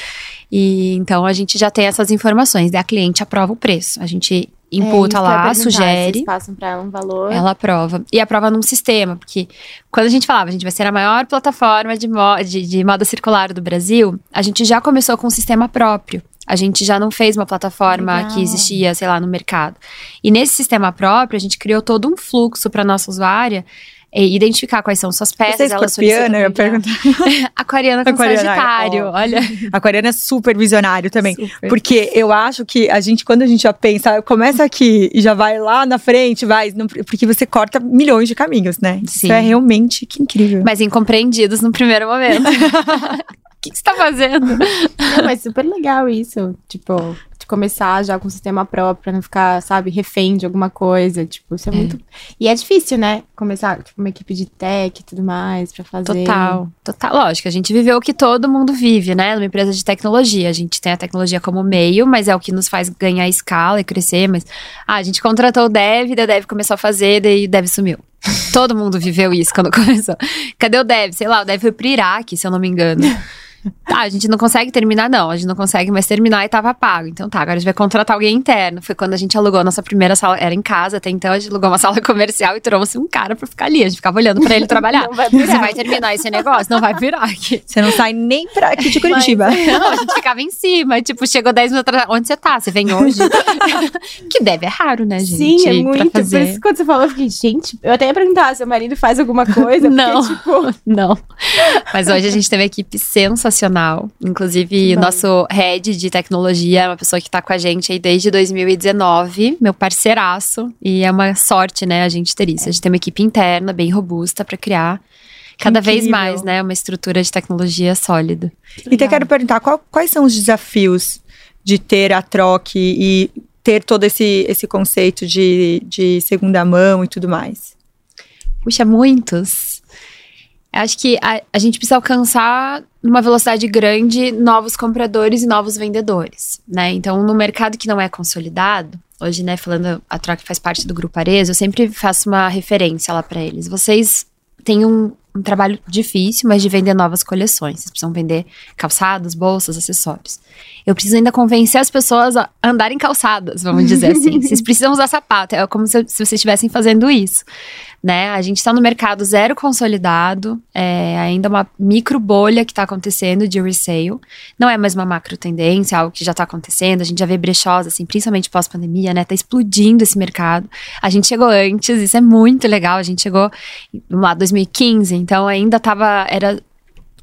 E então a gente já tem essas informações. Daí a cliente aprova o preço. A gente imputa É, lá, sugere. Vocês passam pra ela um valor. Ela aprova. E aprova num sistema, porque quando a gente falava, a gente vai ser a maior plataforma de, mo de, de moda circular do Brasil, a gente já começou com um sistema próprio. A gente já não fez uma plataforma Legal. que existia, sei lá, no mercado. E nesse sistema próprio, a gente criou todo um fluxo para nossa usuária identificar quais são suas peças. Você é escorpiana? Eu ia enviar. perguntar. *laughs* Aquariana com Aquariana, Sagitário, ó. olha. Aquariana é super visionário também. Super. Porque eu acho que a gente, quando a gente já pensa, começa aqui e já vai lá na frente, vai. não- porque você corta milhões de caminhos, né? Sim. Isso é realmente que incrível. Mas incompreendidos no primeiro momento. *laughs* O que, que você tá fazendo? Não, mas super legal isso. Tipo, de começar já com o sistema próprio, pra não ficar, sabe, refém de alguma coisa. Tipo, isso é, É. muito. E é difícil, né? Começar, tipo, uma equipe de tech e tudo mais pra fazer. Total, total. Lógico, a gente viveu o que todo mundo vive, né? Numa empresa de tecnologia. A gente tem a tecnologia como meio, mas é o que nos faz ganhar escala e crescer. Mas ah, a gente contratou o dev, daí o dev começou a fazer, daí o dev sumiu. Todo mundo viveu isso quando *laughs* começou. Cadê o dev? Sei lá, o dev foi pro Iraque, se eu não me engano. Tá, a gente não consegue terminar, não. A gente não consegue mais terminar e tava pago. Então tá, agora a gente vai contratar alguém interno. Foi quando a gente alugou a nossa primeira sala. Era em casa, até então a gente alugou uma sala *laughs* comercial e trouxe um cara pra ficar ali. A gente ficava olhando pra ele trabalhar. *laughs* Não vai Você vai terminar esse negócio? Não vai virar aqui. Você não sai nem pra aqui de Curitiba. *laughs* Não, a gente ficava em cima. Tipo, chegou 10 minutos atrás. Onde você tá? Você vem hoje? que deve é raro, né, gente? Sim, é muito. Por isso, quando você falou, eu fiquei, gente, eu até ia perguntar, seu marido faz alguma coisa? Não. Porque, tipo, Não. Mas hoje a gente tem uma equipe sensacional. Inclusive, o bom. nosso head de tecnologia é uma pessoa que tá com a gente aí desde 2019, meu parceiraço. E é uma sorte, né, a gente ter isso. A gente tem uma equipe interna bem robusta pra criar cada vez incrível. mais, né, uma estrutura de tecnologia sólida. Então eu quero perguntar, qual- quais são os desafios de ter a troca e ter todo esse, esse conceito de, de segunda mão e tudo mais? Puxa, muitos. Acho que a, a gente precisa alcançar numa velocidade grande novos compradores e novos vendedores, né? Então, no mercado que não é consolidado, hoje, né, falando a troca faz parte do grupo Arezo, eu sempre faço uma referência lá para eles. Vocês têm um, um trabalho difícil, mas de vender novas coleções. Vocês precisam vender calçados, bolsas, acessórios. Eu preciso ainda convencer as pessoas a andarem calçadas, vamos dizer assim. *laughs* Vocês precisam usar sapato. É como se, se vocês estivessem fazendo isso. Né? A gente está no mercado zero consolidado, é ainda uma micro bolha que está acontecendo de resale. Não é mais uma macro tendência, algo que já está acontecendo. A gente já vê brechós, assim, principalmente pós-pandemia, né? Tá explodindo esse mercado. A gente chegou antes, isso é muito legal. A gente chegou lá 2015, então ainda tava era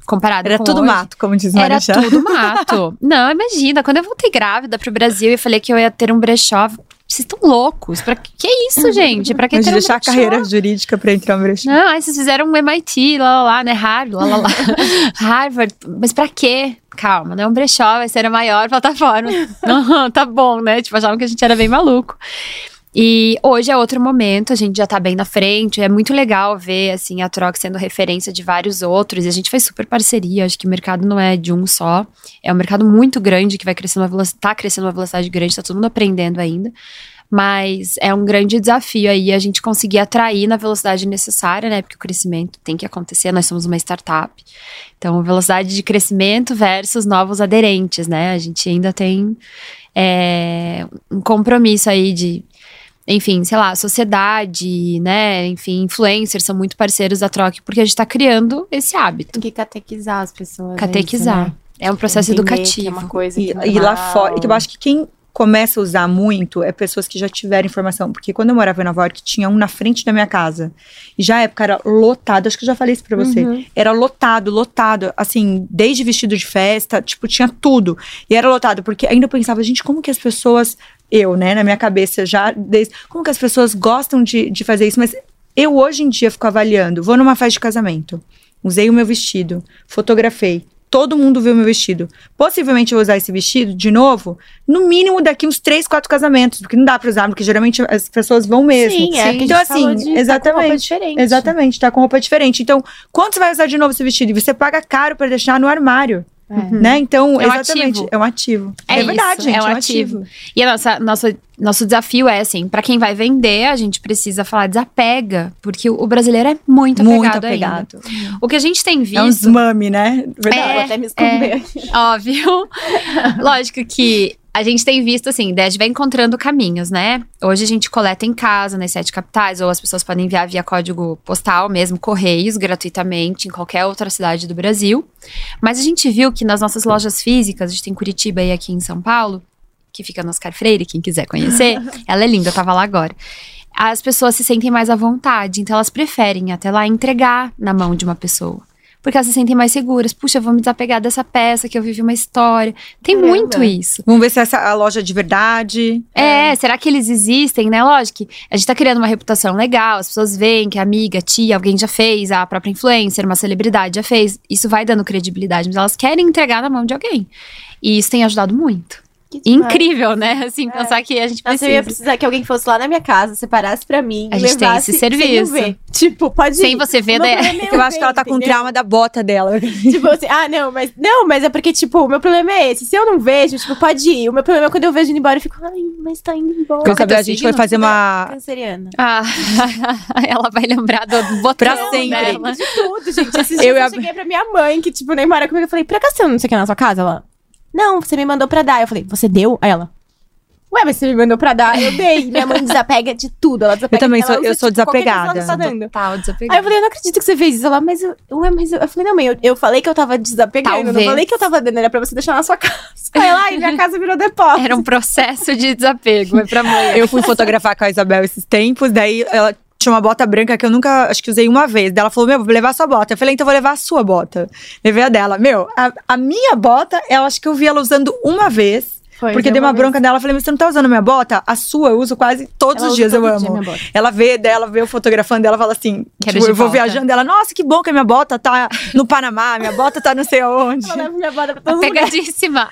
comparado Era com tudo hoje, mato, como diz Era Marechal. tudo *laughs* mato. Não, imagina, quando eu voltei grávida pro Brasil e falei que eu ia ter um brechó, vocês estão loucos? Pra que, que é isso, *laughs* gente? Pra que ter um deixar a brechó? carreira jurídica pra entrar no brechó. Não, aí vocês fizeram um MIT, lá, lá, lá, né? Harvard, lá, lá, lá. *laughs* Harvard, mas pra quê? Calma, não é um brechó, vai ser a maior plataforma. *laughs* Não, tá bom, né? Tipo, achavam que a gente era bem maluco. E hoje é outro momento, a gente já tá bem na frente. É muito legal ver, assim, a Troca sendo referência de vários outros. E a gente faz super parceria. Acho que o mercado não é de um só. É um mercado muito grande que vai crescendo uma velocidade, tá crescendo uma velocidade grande, tá todo mundo aprendendo ainda. Mas é um grande desafio aí a gente conseguir atrair na velocidade necessária, né? Porque o crescimento tem que acontecer, nós somos uma startup. Então, velocidade de crescimento versus novos aderentes, né? A gente ainda tem é, um compromisso aí de enfim, sei lá, sociedade, né? Enfim, influencers são muito parceiros da Troque, porque a gente tá criando esse hábito. Tem que catequizar as pessoas. é Catequizar. isso, né? É um processo Entender que educativo. É uma coisa E, que e lá fora, e que eu acho que quem começa a usar muito é pessoas que já tiveram informação. Porque quando eu morava em Nova York, tinha um na frente da minha casa. E já a época era lotado, acho que eu já falei isso pra você. Uhum. Era lotado, lotado. Assim, desde vestido de festa, tipo, tinha tudo. E era lotado, porque ainda eu pensava, gente, como que as pessoas. Eu, né, na minha cabeça já. Desde, como que as pessoas gostam de, de fazer isso? Mas eu hoje em dia fico avaliando. Vou numa festa de casamento. Usei o meu vestido, fotografei. Todo mundo viu meu vestido. Possivelmente eu vou usar esse vestido de novo, no mínimo daqui uns três, quatro casamentos, porque não dá pra usar, porque geralmente as pessoas vão mesmo. Sim, é. a Então, assim, de tá com exatamente, roupa diferente. Exatamente, tá com roupa diferente. Então, quando você vai usar de novo esse vestido? E você paga caro pra deixar no armário, É. né? Então, É um exatamente, ativo. é um ativo. É verdade, isso, gente, é um ativo. E a nossa, nossa, nosso desafio é assim, pra quem vai vender, a gente precisa falar desapega, porque o, o brasileiro é muito apegado, Muito ainda. apegado. O que a gente tem É uns visto, mami, né? Verdade. Vou até me esconder aqui. óbvio, *laughs* lógico que a gente tem visto assim, a gente vai encontrando caminhos, né? Hoje a gente coleta em casa, nas sete capitais, ou as pessoas podem enviar via código postal mesmo, correios, gratuitamente, em qualquer outra cidade do Brasil. Mas a gente viu que nas nossas lojas físicas, a gente tem Curitiba e aqui em São Paulo, que fica no Oscar Freire, quem quiser conhecer, *laughs* ela é linda, eu tava lá agora. As pessoas se sentem mais à vontade, então elas preferem até lá entregar na mão de uma pessoa. Porque elas se sentem mais seguras. Puxa, eu vou me desapegar dessa peça que eu vivi uma história. Tem Caramba. muito isso. Vamos ver se essa é a loja de verdade. É, será que eles existem, né? Lógico que a gente tá criando uma reputação legal, as pessoas veem que a amiga, tia, alguém já fez, a própria influencer, uma celebridade já fez. Isso vai dando credibilidade, mas elas querem entregar na mão de alguém. E isso tem ajudado muito. Incrível, né? *laughs* Assim, pensar que a gente Nossa, eu ia precisa. precisar que alguém fosse lá na minha casa, separasse pra mim. A gente tem levasse esse sem serviço. ver. Tipo, pode Sem ir. você ver, né? é Eu acho que ela tá com entendeu? trauma da bota dela. Tipo assim, ah, não, mas. Não, mas é porque, tipo, o meu problema é esse. Se eu não vejo, tipo, pode ir. O meu problema é quando eu vejo indo embora, eu fico, ai, mas tá indo embora. Saber? teu A gente foi fazer uma. Canceriana. Ah, *laughs* ela vai lembrar do botão Pra sempre. eu dela. de tudo, gente. Esses Eu dias eu, cheguei pra minha mãe, que, tipo, nem mora comigo. Eu falei, por acaso você não sei o que na sua casa? Ela, não, você me mandou pra dar. Eu falei, você deu? Aí ela, ué, mas você me mandou pra dar. Eu dei. Minha mãe desapega de tudo. Ela desapega Eu também sou- eu sou tipo, desapegada. tá dando. Total, Aí eu desapegada. falei, eu não acredito que você fez isso. Ela, mas eu, ué, mas eu, eu falei, não, mãe, eu, eu falei que eu tava desapegando. Eu não Talvez. falei que eu tava dando, era pra você deixar na sua casa. Aí ela, ai, minha casa virou depósito. Era um processo de desapego, é pra mãe. Eu fui fotografar com a Isabel esses tempos, daí ela tinha uma bota branca que eu nunca, acho que usei uma vez. Ela falou, meu, vou levar a sua bota. Eu falei, então vou levar a sua bota. Levei a dela. Meu, a, a minha bota, eu acho que eu vi ela usando uma vez. Foi, porque deu dei uma uma vez. bronca dela. Eu falei, mas você não tá usando minha bota? A sua eu uso quase todos Ela os dias, eu todo amo. dia minha bota. Ela vê dela, vê eu fotografando dela, fala assim, Quero tipo, eu vou volta. viajando, ela, nossa, que bom que a minha bota tá no Panamá, minha bota tá não sei aonde. Ela leva minha bota pra *laughs* todos. Pegadíssima.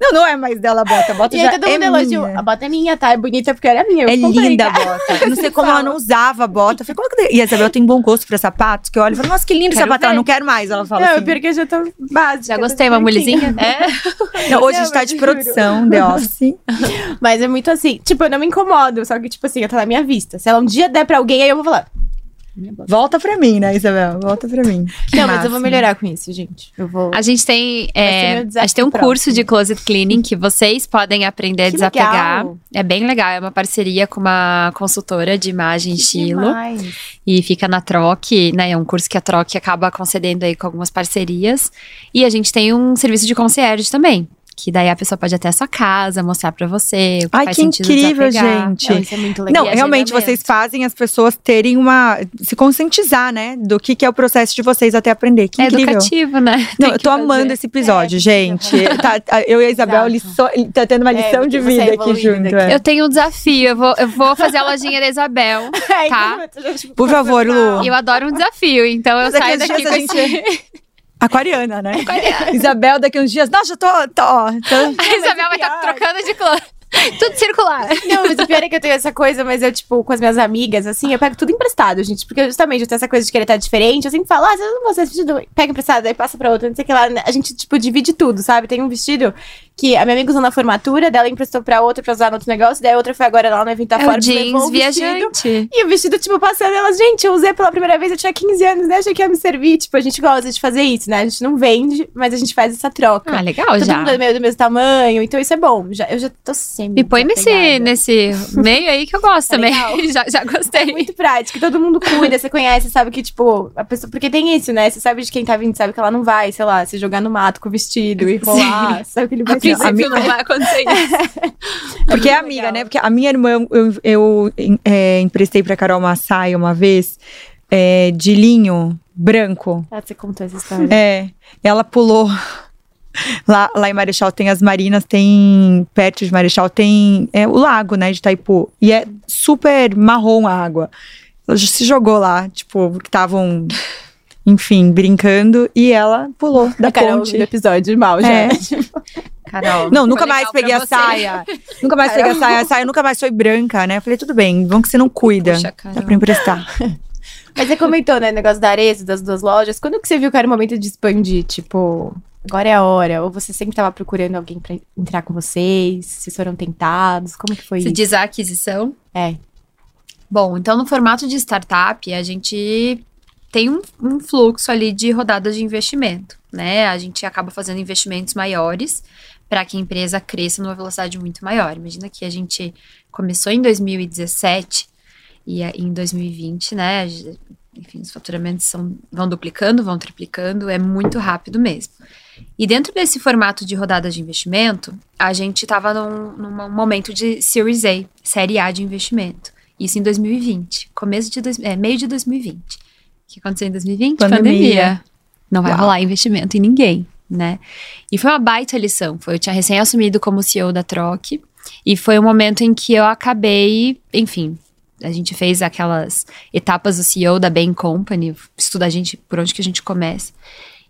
não, não é mais dela a bota, a bota E já aí todo é mundo elogiou. minha. A bota é minha, tá? É bonita porque era minha. Eu É comprei, linda a cara. *laughs* bota. Eu não sei como Fala. ela não usava a bota. Eu falei, "Coloca daí." E a Isabel tem bom gosto pra sapatos, que eu olho e falo, nossa, que lindo esse Quero sapato. Ela não quer mais, ela fala Não, assim. pior que eu já tô básica. Já gostei, uma mulherzinha? *laughs* É. Hoje a gente tá de eu produção, The *laughs* Office. Mas é muito assim, tipo, eu não me incomodo, só que, tipo assim, ela tá na minha vista. Se ela um dia der pra alguém, aí eu vou falar. Volta pra mim, né, Isabel? Volta pra mim. Que Não, mas eu vou melhorar com isso, gente. Eu vou. A gente tem, é, a gente tem um próximo. curso de closet cleaning que vocês podem aprender a Que desapegar. legal. É bem legal, é uma parceria com uma consultora de imagem e estilo. Demais. E fica na Troque, né? É um curso que a Troque acaba concedendo aí com algumas parcerias. E a gente tem um serviço de concierge também. Que daí a pessoa pode até a sua casa, mostrar pra você o que Ai, faz que sentido incrível, desapegar. gente. Não, isso é muito legal. Não, realmente vocês fazem as pessoas terem uma. se conscientizar, né? Do que, que é o processo de vocês até aprender. Que É incrível. educativo, né? Não, eu tô fazer. amando esse episódio, É, gente. Tá- tá- eu e a Isabel, lição, tá tendo uma É, lição de você vida é aqui junto. aqui. é. Eu tenho um desafio, eu vou, eu vou fazer a lojinha da Isabel. *laughs* Tá. Por favor, Lu. Eu adoro um desafio, então eu Mas saio daqui com a gente- esse... Aquariana, né? Isabel, daqui uns dias. Nossa, eu tô. tô, tô- *laughs* A Isabel vai estar pior. trocando de clã. *laughs* Tudo circular. Não, mas o pior é que eu tenho essa coisa, mas eu, tipo, com as minhas amigas, assim, eu pego tudo emprestado, gente. Porque justamente eu tenho essa coisa de querer estar diferente. Eu sempre falo, ah, você não desse vestido, pega emprestado, aí passa pra outra, não sei o que lá. A gente, tipo, divide tudo, sabe? Tem um vestido que a minha amiga usou na formatura, dela emprestou pra outra pra usar no outro negócio, daí a outra foi agora lá no evento da É o jeans o vestido. viajante. E o vestido, tipo, passando, elas, gente, eu usei pela primeira vez, eu tinha 15 anos, né? Achei que ia me servir. Tipo, a gente gosta de fazer isso, né? A gente não vende, mas a gente faz essa troca. Ah, legal Todo já. mundo é meio do mesmo tamanho, então isso é bom. Já, eu já tô sempre. Me põe nesse, nesse meio aí que eu gosto *laughs* Tá também. *laughs* já, já É gostei. muito prático, todo mundo cuida, você conhece, sabe que, tipo, a pessoa. Porque tem isso, né? Você sabe de quem tá vindo, sabe que ela não vai, sei lá, se jogar no mato com o vestido e *laughs* rolar. Você sabe que ele vai A não vai acontecer isso. *laughs* Porque é amiga, legal. né? Porque a minha irmã, eu, eu é, emprestei pra Carol uma saia uma vez é, de linho branco. Ah, você contou essa história. É, ela pulou. *laughs* Lá, lá em Marechal tem as marinas, tem. Perto de Marechal tem é, o lago, né, de Itaipu. E é super marrom a água. Ela já se jogou lá, tipo, porque estavam, enfim, brincando. E ela pulou da Da Carol ponte. do episódio mal já. É. *laughs* Carol. Não, nunca mais peguei a você. saia. Nunca mais peguei a saia. A saia nunca mais foi branca, né? Eu falei, tudo bem, bom que você não cuida. Puxa, Dá pra emprestar. *laughs* Mas você comentou, né, o negócio da Arezzo, das duas lojas. Quando que você viu que era o momento de expandir? Tipo, agora é a hora? Ou você sempre tava procurando alguém pra entrar com vocês? Vocês foram tentados? Como que foi Você isso? diz a aquisição? É. Bom, então no formato de startup, a gente tem um, um fluxo ali de rodadas de investimento, né? A gente acaba fazendo investimentos maiores para que a empresa cresça numa velocidade muito maior. Imagina que a gente começou em 2017 e em 2020, né? Enfim, os faturamentos são, vão duplicando, vão triplicando, é muito rápido mesmo. E dentro desse formato de rodadas de investimento, a gente estava num, num momento de Series A, série A de investimento. Isso em 2020, começo de dois, é, meio de 2020. O que aconteceu em 2020? Pandemia. Não vai Uau. rolar investimento em ninguém, né? E foi uma baita lição. Foi, eu tinha recém assumido como CEO da Troc e foi um momento em que eu acabei, enfim, a gente fez aquelas etapas do CEO da Bain Company, estuda a gente por onde que a gente começa.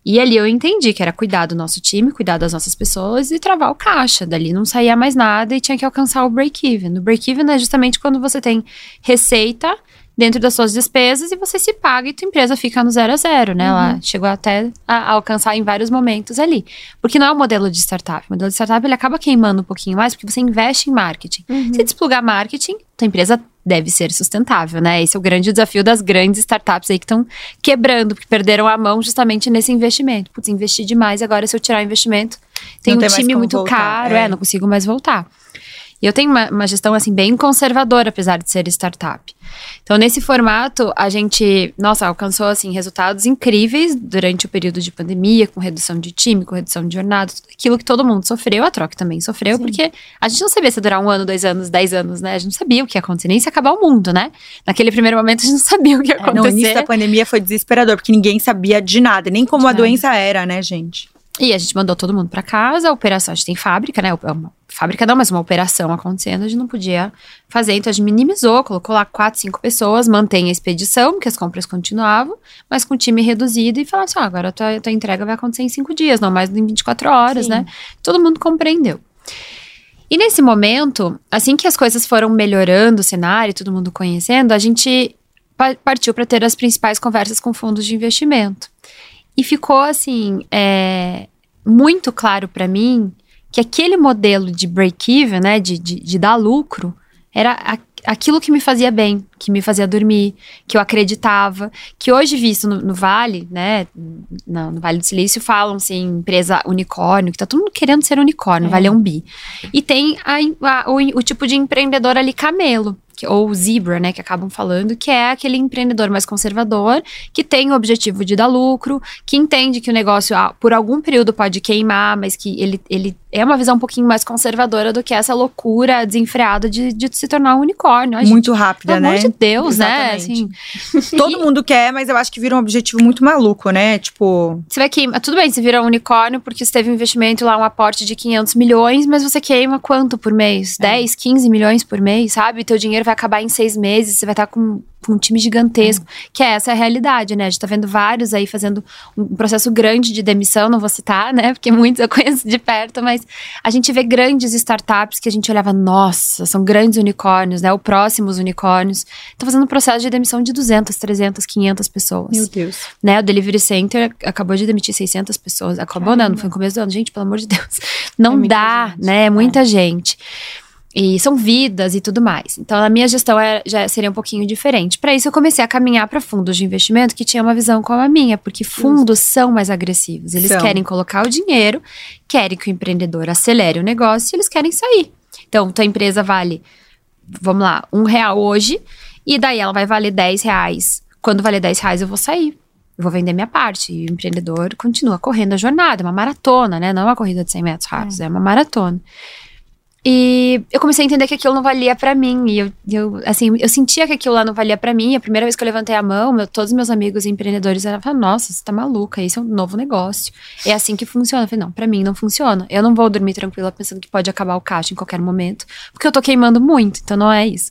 E ali eu entendi que era cuidar do nosso time, cuidar das nossas pessoas e travar o caixa. Dali não saía mais nada e tinha que alcançar o break-even. O break-even é justamente quando você tem receita dentro das suas despesas e você se paga e tua empresa fica no zero a zero, né? Ela chegou até a, alcançar em vários momentos ali. Porque não é o modelo de startup. O modelo de startup ele acaba queimando um pouquinho mais porque você investe em marketing. Se desplugar marketing, tua empresa deve ser sustentável, né? Esse é o grande desafio das grandes startups aí que estão quebrando, porque perderam a mão justamente nesse investimento. Putz, investi demais, agora se eu tirar o investimento, tem Não um tem time muito voltar, caro, é. é, não consigo mais voltar. E eu tenho uma, uma gestão, assim, bem conservadora, apesar de ser startup. Então, nesse formato, a gente, nossa, alcançou, assim, resultados incríveis durante o período de pandemia, com redução de time, com redução de jornada, tudo aquilo que todo mundo sofreu, a troca também sofreu, Sim. porque a gente não sabia se ia durar um ano, dois anos, dez anos, né? A gente não sabia o que ia acontecer, nem se ia acabar o mundo, né? Naquele primeiro momento, a gente não sabia o que ia É, no início acontecer. da pandemia foi desesperador, porque ninguém sabia de nada, nem como De a nada. doença era, né, gente? E a gente mandou todo mundo pra casa, a operação, a gente tem fábrica, né? Uma fábrica não, mas uma operação acontecendo, a gente não podia fazer, então a gente minimizou, colocou lá quatro, cinco pessoas, mantém a expedição, porque as compras continuavam, mas com o time reduzido e falou assim: ah, agora a tua, tua entrega vai acontecer em cinco dias, não mais em 24 horas, Sim. né? Todo mundo compreendeu. E nesse momento, assim que as coisas foram melhorando, o cenário, todo mundo conhecendo, a gente pa- partiu para ter as principais conversas com fundos de investimento. E ficou assim, é, muito claro para mim que aquele modelo de break-even, né, de, de, de dar lucro, era a- aquilo que me fazia bem, que me fazia dormir, que eu acreditava, que hoje visto no, no Vale, né, no, no, Vale do Silício, falam assim, empresa unicórnio, que tá todo mundo querendo ser unicórnio, é. Vale é um bi. E tem a, a, o, o tipo de empreendedor ali camelo, que, ou Zebra, né, que acabam falando, que é aquele empreendedor mais conservador, que tem o objetivo de dar lucro, que entende que o negócio ah, por algum período pode queimar, mas que ele, ele é uma visão um pouquinho mais conservadora do que essa loucura desenfreada de, de se tornar um unicórnio. Muito rápida, né? Pelo amor de Deus, né? Assim, *laughs* Todo mundo quer, mas eu acho que vira um objetivo muito maluco, né? Tipo. Você vai queimar. Tudo bem, você vira um unicórnio porque você teve um investimento lá, um aporte de 500 milhões, mas você queima quanto por mês? É. 10, 15 milhões por mês, sabe? Teu dinheiro vai acabar em seis meses, você vai estar com um time gigantesco, é. que é essa a realidade, né? A gente tá vendo vários aí fazendo um processo grande de demissão, não vou citar, né? Porque muitos eu conheço de perto, mas a gente vê grandes startups que a gente olhava, nossa, são grandes unicórnios, né? O próximos unicórnios. Estão fazendo um processo de demissão de 200, 300, 500 pessoas. Meu Deus. Né? O Delivery Center acabou de demitir 600 pessoas. Acabou, não, não foi no começo do ano. Gente, pelo amor de Deus. Não é dá, gente. né? É muita é. gente. E são vidas e tudo mais. Então, a minha gestão é, já seria um pouquinho diferente. Para isso, eu comecei a caminhar para fundos de investimento que tinham uma visão como a minha, porque fundos isso. são mais agressivos. Eles são. querem colocar o dinheiro, querem que o empreendedor acelere o negócio e eles querem sair. Então, tua empresa vale, vamos lá, um real hoje, e daí ela vai valer 10 reais. Quando valer 10 reais, eu vou sair. Eu vou vender minha parte. E o empreendedor continua correndo a jornada, é uma maratona, né? Não é uma corrida de 100 metros rápidos, é, é uma maratona. E eu comecei a entender que aquilo não valia para mim. E eu, eu, assim, eu sentia que aquilo lá não valia para mim. A primeira vez que eu levantei a mão, meu, todos os meus amigos empreendedores eram falando, nossa, você tá maluca, isso é um novo negócio. É assim que funciona. Eu falei, não, pra mim não funciona. Eu não vou dormir tranquila pensando que pode acabar o caixa em qualquer momento, porque eu tô queimando muito, então não é isso.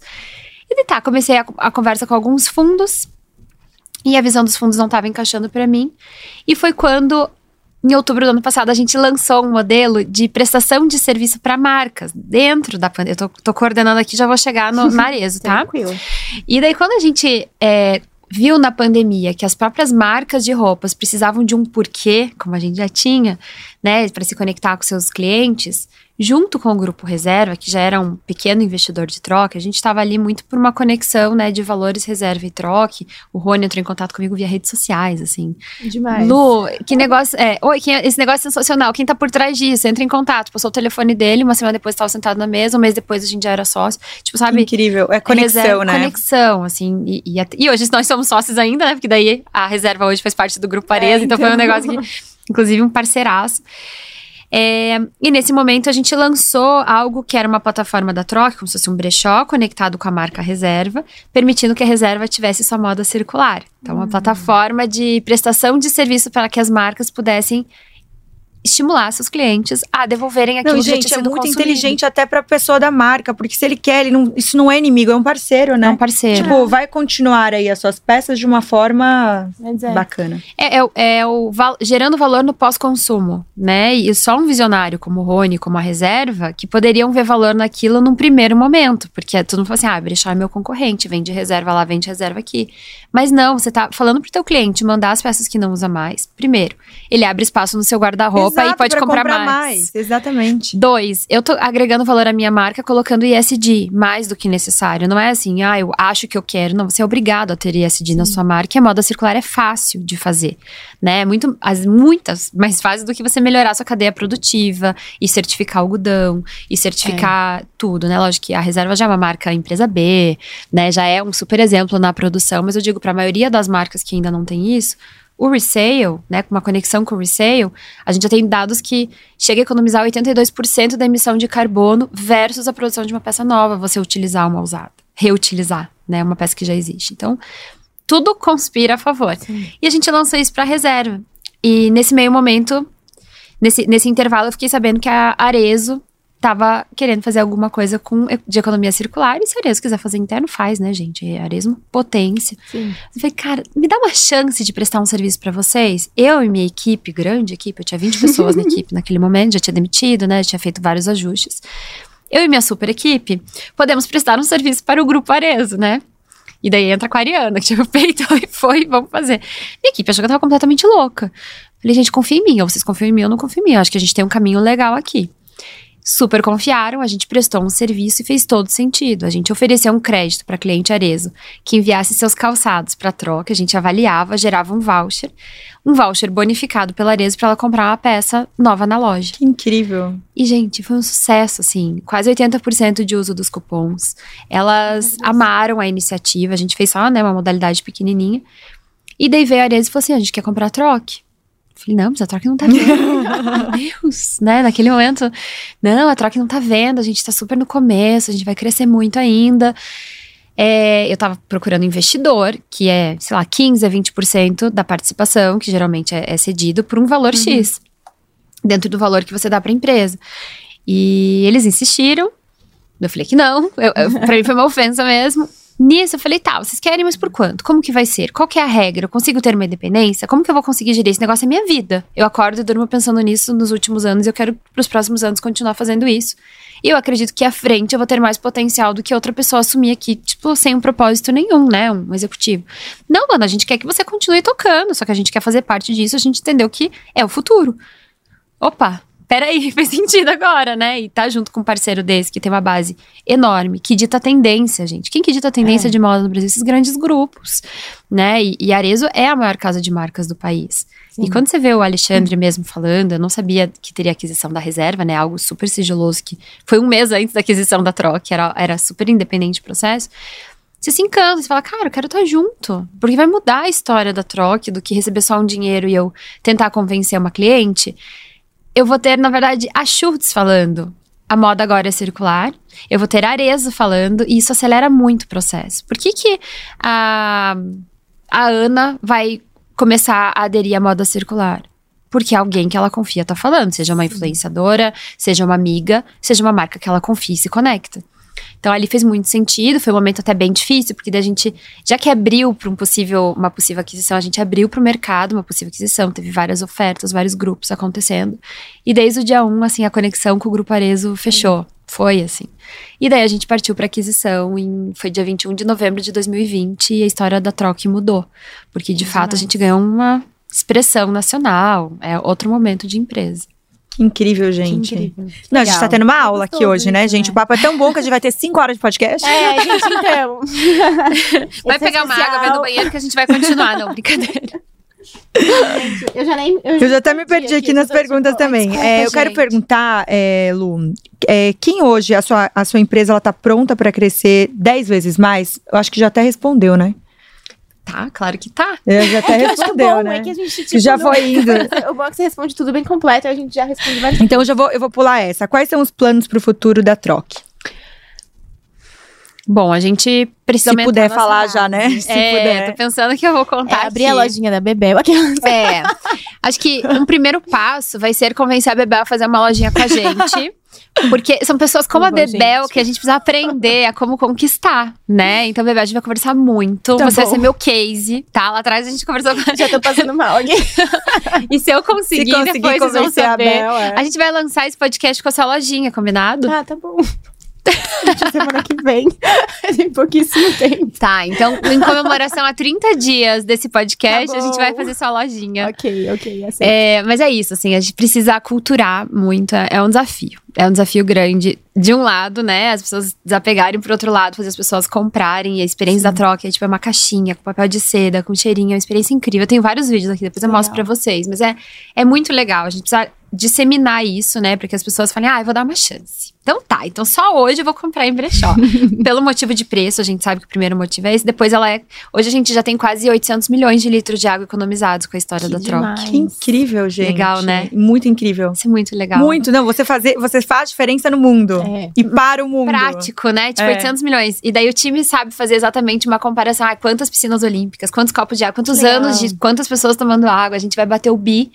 E tá, comecei a, a conversa com alguns fundos, e a visão dos fundos não estava encaixando para mim. E foi quando em outubro do ano passado, a gente lançou um modelo de prestação de serviço para marcas dentro da pandemia. Eu tô, tô, coordenando aqui, já vou chegar no *laughs* Marezo, tá? Tranquilo. E daí, quando a gente é, viu na pandemia que as próprias marcas de roupas precisavam de um porquê, como a gente já tinha, né, para se conectar com seus clientes, junto com o grupo reserva, que já era um pequeno investidor de troca, a gente estava ali muito por uma conexão, né, de valores reserva e troque. O Rony entrou em contato comigo via redes sociais, assim. Demais. Lu, que negócio, é, oi, que, esse negócio é sensacional, quem tá por trás disso? Entra em contato, passou o telefone dele, uma semana depois estava sentado na mesa, um mês depois a gente já era sócio. Tipo, sabe? Incrível, é conexão, reserva, né? Conexão, assim, e, e, e, hoje nós somos sócios ainda, né, porque daí a reserva hoje faz parte do grupo Areza, é, então, então foi um negócio que, inclusive um parceiraço. É, e nesse momento a gente lançou algo que era uma plataforma da troca, como se fosse um brechó conectado com a marca reserva, permitindo que a reserva tivesse sua moda circular. Então, uma uhum. plataforma de prestação de serviço para que as marcas pudessem estimular seus clientes a devolverem aquilo não, gente, que já tinha é muito consumido. inteligente até para a pessoa da marca, porque se ele quer, ele não, isso não é inimigo, é um parceiro, né? É um parceiro. Tipo, vai continuar aí as suas peças de uma forma é. bacana. É, é, é o val gerando valor no pós-consumo, né? E só um visionário como o Rony, como a reserva, que poderiam ver valor naquilo num primeiro momento, porque todo mundo fala assim, ah, Brechó é meu concorrente, vende reserva lá, vende reserva aqui. Mas não, você tá falando pro teu cliente mandar as peças que não usa mais. Primeiro, ele abre espaço no seu guarda-roupa roupa e pode comprar, comprar mais. mais. Exatamente. Dois, eu tô agregando valor à minha marca colocando ISD mais do que necessário. Não é assim, ah, eu acho que eu quero. Não, você é obrigado a ter ISD Sim. na sua marca. E a moda circular é fácil de fazer, né? Muito, as, muitas mais fácil do que você melhorar a sua cadeia produtiva e certificar algodão e certificar é. tudo, né? Lógico que a reserva já é uma marca empresa B, né? Já é um super exemplo na produção, mas eu digo para a maioria das marcas que ainda não tem isso, o resale, né, com uma conexão com o resale, a gente já tem dados que chega a economizar 82% da emissão de carbono versus a produção de uma peça nova, você utilizar uma usada, reutilizar, né, uma peça que já existe. Então, tudo conspira a favor. Sim. E a gente lançou isso para reserva. E nesse meio momento, nesse, nesse intervalo, eu fiquei sabendo que a Arezo tava querendo fazer alguma coisa com de economia circular. E se a Aresmo quiser fazer interno, faz, né, gente? É Aresmo potência. Sim. Eu falei, cara, me dá uma chance de prestar um serviço para vocês. Eu e minha equipe, grande equipe, eu tinha 20 *laughs* pessoas na equipe naquele momento, já tinha demitido, né? Já tinha feito vários ajustes. Eu e minha super equipe podemos prestar um serviço para o grupo Arezo, né? E daí entra com a Ariana, que tinha *laughs* feito e foi, vamos fazer. Minha equipe achou que eu tava completamente louca. Falei, gente, confia em mim. Ou vocês confiam em mim, ou não confio em mim. Eu acho que a gente tem um caminho legal aqui. Super confiaram, a gente prestou um serviço e fez todo sentido. A gente ofereceu um crédito para cliente Arezo que enviasse seus calçados para troca, a gente avaliava, gerava um voucher, um voucher bonificado pela Arezo para ela comprar uma peça nova na loja. Que incrível. E gente, foi um sucesso assim, quase 80% de uso dos cupons. Elas amaram a iniciativa, a gente fez só, né, uma modalidade pequenininha. E daí veio a Arezo e falou assim: "A gente quer comprar troque". Falei, não, mas a troca não tá vendo. *laughs* Meu Deus, né? Naquele momento, não, a troca não tá vendo, a gente tá super no começo, a gente vai crescer muito ainda. É, eu tava procurando investidor, que é, sei lá, 15 a 20% da participação, que geralmente é, é cedido por um valor X, dentro do valor que você dá pra empresa. E eles insistiram, eu falei que não, eu, eu, pra mim foi uma ofensa mesmo. Nisso eu falei, tá, vocês querem, mas por quanto? Como que vai ser? Qual que é a regra? Eu consigo ter uma independência? Como que eu vou conseguir gerir esse negócio? É minha vida. Eu acordo e durmo pensando nisso nos últimos anos e eu quero pros próximos anos continuar fazendo isso. E eu acredito que à frente eu vou ter mais potencial do que outra pessoa assumir aqui, tipo, sem um propósito nenhum, né? Um executivo. Não, mano, a gente quer que você continue tocando, só que a gente quer fazer parte disso, a gente entendeu que é o futuro. Opa, peraí, *laughs* fez sentido agora, né? E tá junto com um parceiro desse que tem uma base enorme, que dita tendência, gente. Quem que dita tendência É. de moda no Brasil? Esses grandes grupos, né? E, e Arezzo é a maior casa de marcas do país. Sim. E quando você vê o Alexandre mesmo falando, eu não sabia que teria aquisição da reserva, né? Algo super sigiloso que foi um mês antes da aquisição da troca, era, era super independente o processo. Você se encanta, você fala, cara, eu quero estar junto. Porque vai mudar a história da troca do que receber só um dinheiro e eu tentar convencer uma cliente. Eu vou ter, na verdade, a Schultz falando. A moda agora é circular. Eu vou ter a Arezzo falando. E isso acelera muito o processo. Por que, que a, a Ana vai começar a aderir à moda circular? Porque alguém que ela confia tá falando, seja uma influenciadora, seja uma amiga, seja uma marca que ela confia e se conecta. Então ali fez muito sentido, foi um momento até bem difícil, porque daí a gente, já que abriu para um possível, uma possível aquisição, a gente abriu para o mercado uma possível aquisição, teve várias ofertas, vários grupos acontecendo. E desde o dia 1, assim, a conexão com o grupo Arezo fechou. Foi assim. E daí a gente partiu para aquisição em foi dia 21 de novembro de 2020 e a história da troca mudou, porque de fato a gente ganhou uma expressão nacional, é outro momento de empresa. Que incrível, gente. incrível. Não, a gente tá tendo uma aula aqui hoje, né, isso, gente? né? O papo é tão bom que a gente vai ter cinco horas de podcast. É, gente, então. *laughs* *laughs* Vai Esse é pegar uma água, vai no banheiro que a gente vai continuar, não, brincadeira. Gente, eu já nem. Eu já até me perdi aqui nas tô, tipo, perguntas também. desculpa, É, eu quero perguntar, é, Lu, é, quem hoje, a sua, a sua empresa, ela tá pronta para crescer 10 vezes mais? Eu acho que já até respondeu, né? Tá, claro que tá. É, já até É *laughs* eu respondeu, bom, né? é que a gente, tipo, já foi indo. *laughs* O é você responde tudo bem completo, a gente já responde várias Então eu já vou, eu vou pular essa. Quais são os planos pro futuro da Troque? Bom, a gente precisa Se puder falar já, né? Se é, puder. tô pensando que eu vou É, contar abrir a lojinha da Bebel. *laughs* É. Acho que um primeiro passo vai ser convencer a Bebel a fazer uma lojinha com a gente. Porque são pessoas como a Bebel gente. que a gente precisa aprender a como conquistar, né? Então, Bebel, a gente vai conversar muito. Tá Você vai bom. ser meu case, tá? Lá atrás a gente conversou com Já tô passando mal aqui. *laughs* E se eu conseguir, Se conseguir depois vocês vão convencer a saber. Bel, é. A gente vai lançar esse podcast com a sua lojinha, combinado? Ah, tá bom. Semana que vem. *laughs* Tem pouquíssimo tempo. Tá, então, em comemoração a 30 dias desse podcast, Tá a gente vai fazer sua lojinha. Ok, ok. Assim. É, mas é isso, assim, a gente precisa aculturar muito, é é um desafio. É um desafio grande. De um lado, né, as pessoas desapegarem, por outro lado, fazer as pessoas comprarem. E a experiência da troca é tipo é uma caixinha com papel de seda, com cheirinho, é uma experiência incrível. Eu tenho vários vídeos aqui, depois eu Legal. mostro pra vocês. Mas é, é muito legal. A gente precisa disseminar isso, né, para que as pessoas falem, ah, eu vou dar uma chance. Então tá, então só hoje eu vou comprar em brechó. *laughs* Pelo motivo de preço, a gente sabe que o primeiro motivo é esse. Depois ela é. Hoje a gente já tem quase 800 milhões de litros de água economizados com a história Que da troca. demais. Que incrível, gente. Legal, né? Muito incrível. Isso é muito legal. Muito, não, você fazer, você faz diferença no mundo. É. E para o mundo. prático, né? Tipo, É. 800 milhões. E daí o time sabe fazer exatamente uma comparação. Ah, quantas piscinas olímpicas, quantos copos de água, quantos Legal. anos de quantas pessoas tomando água. A gente vai bater o bi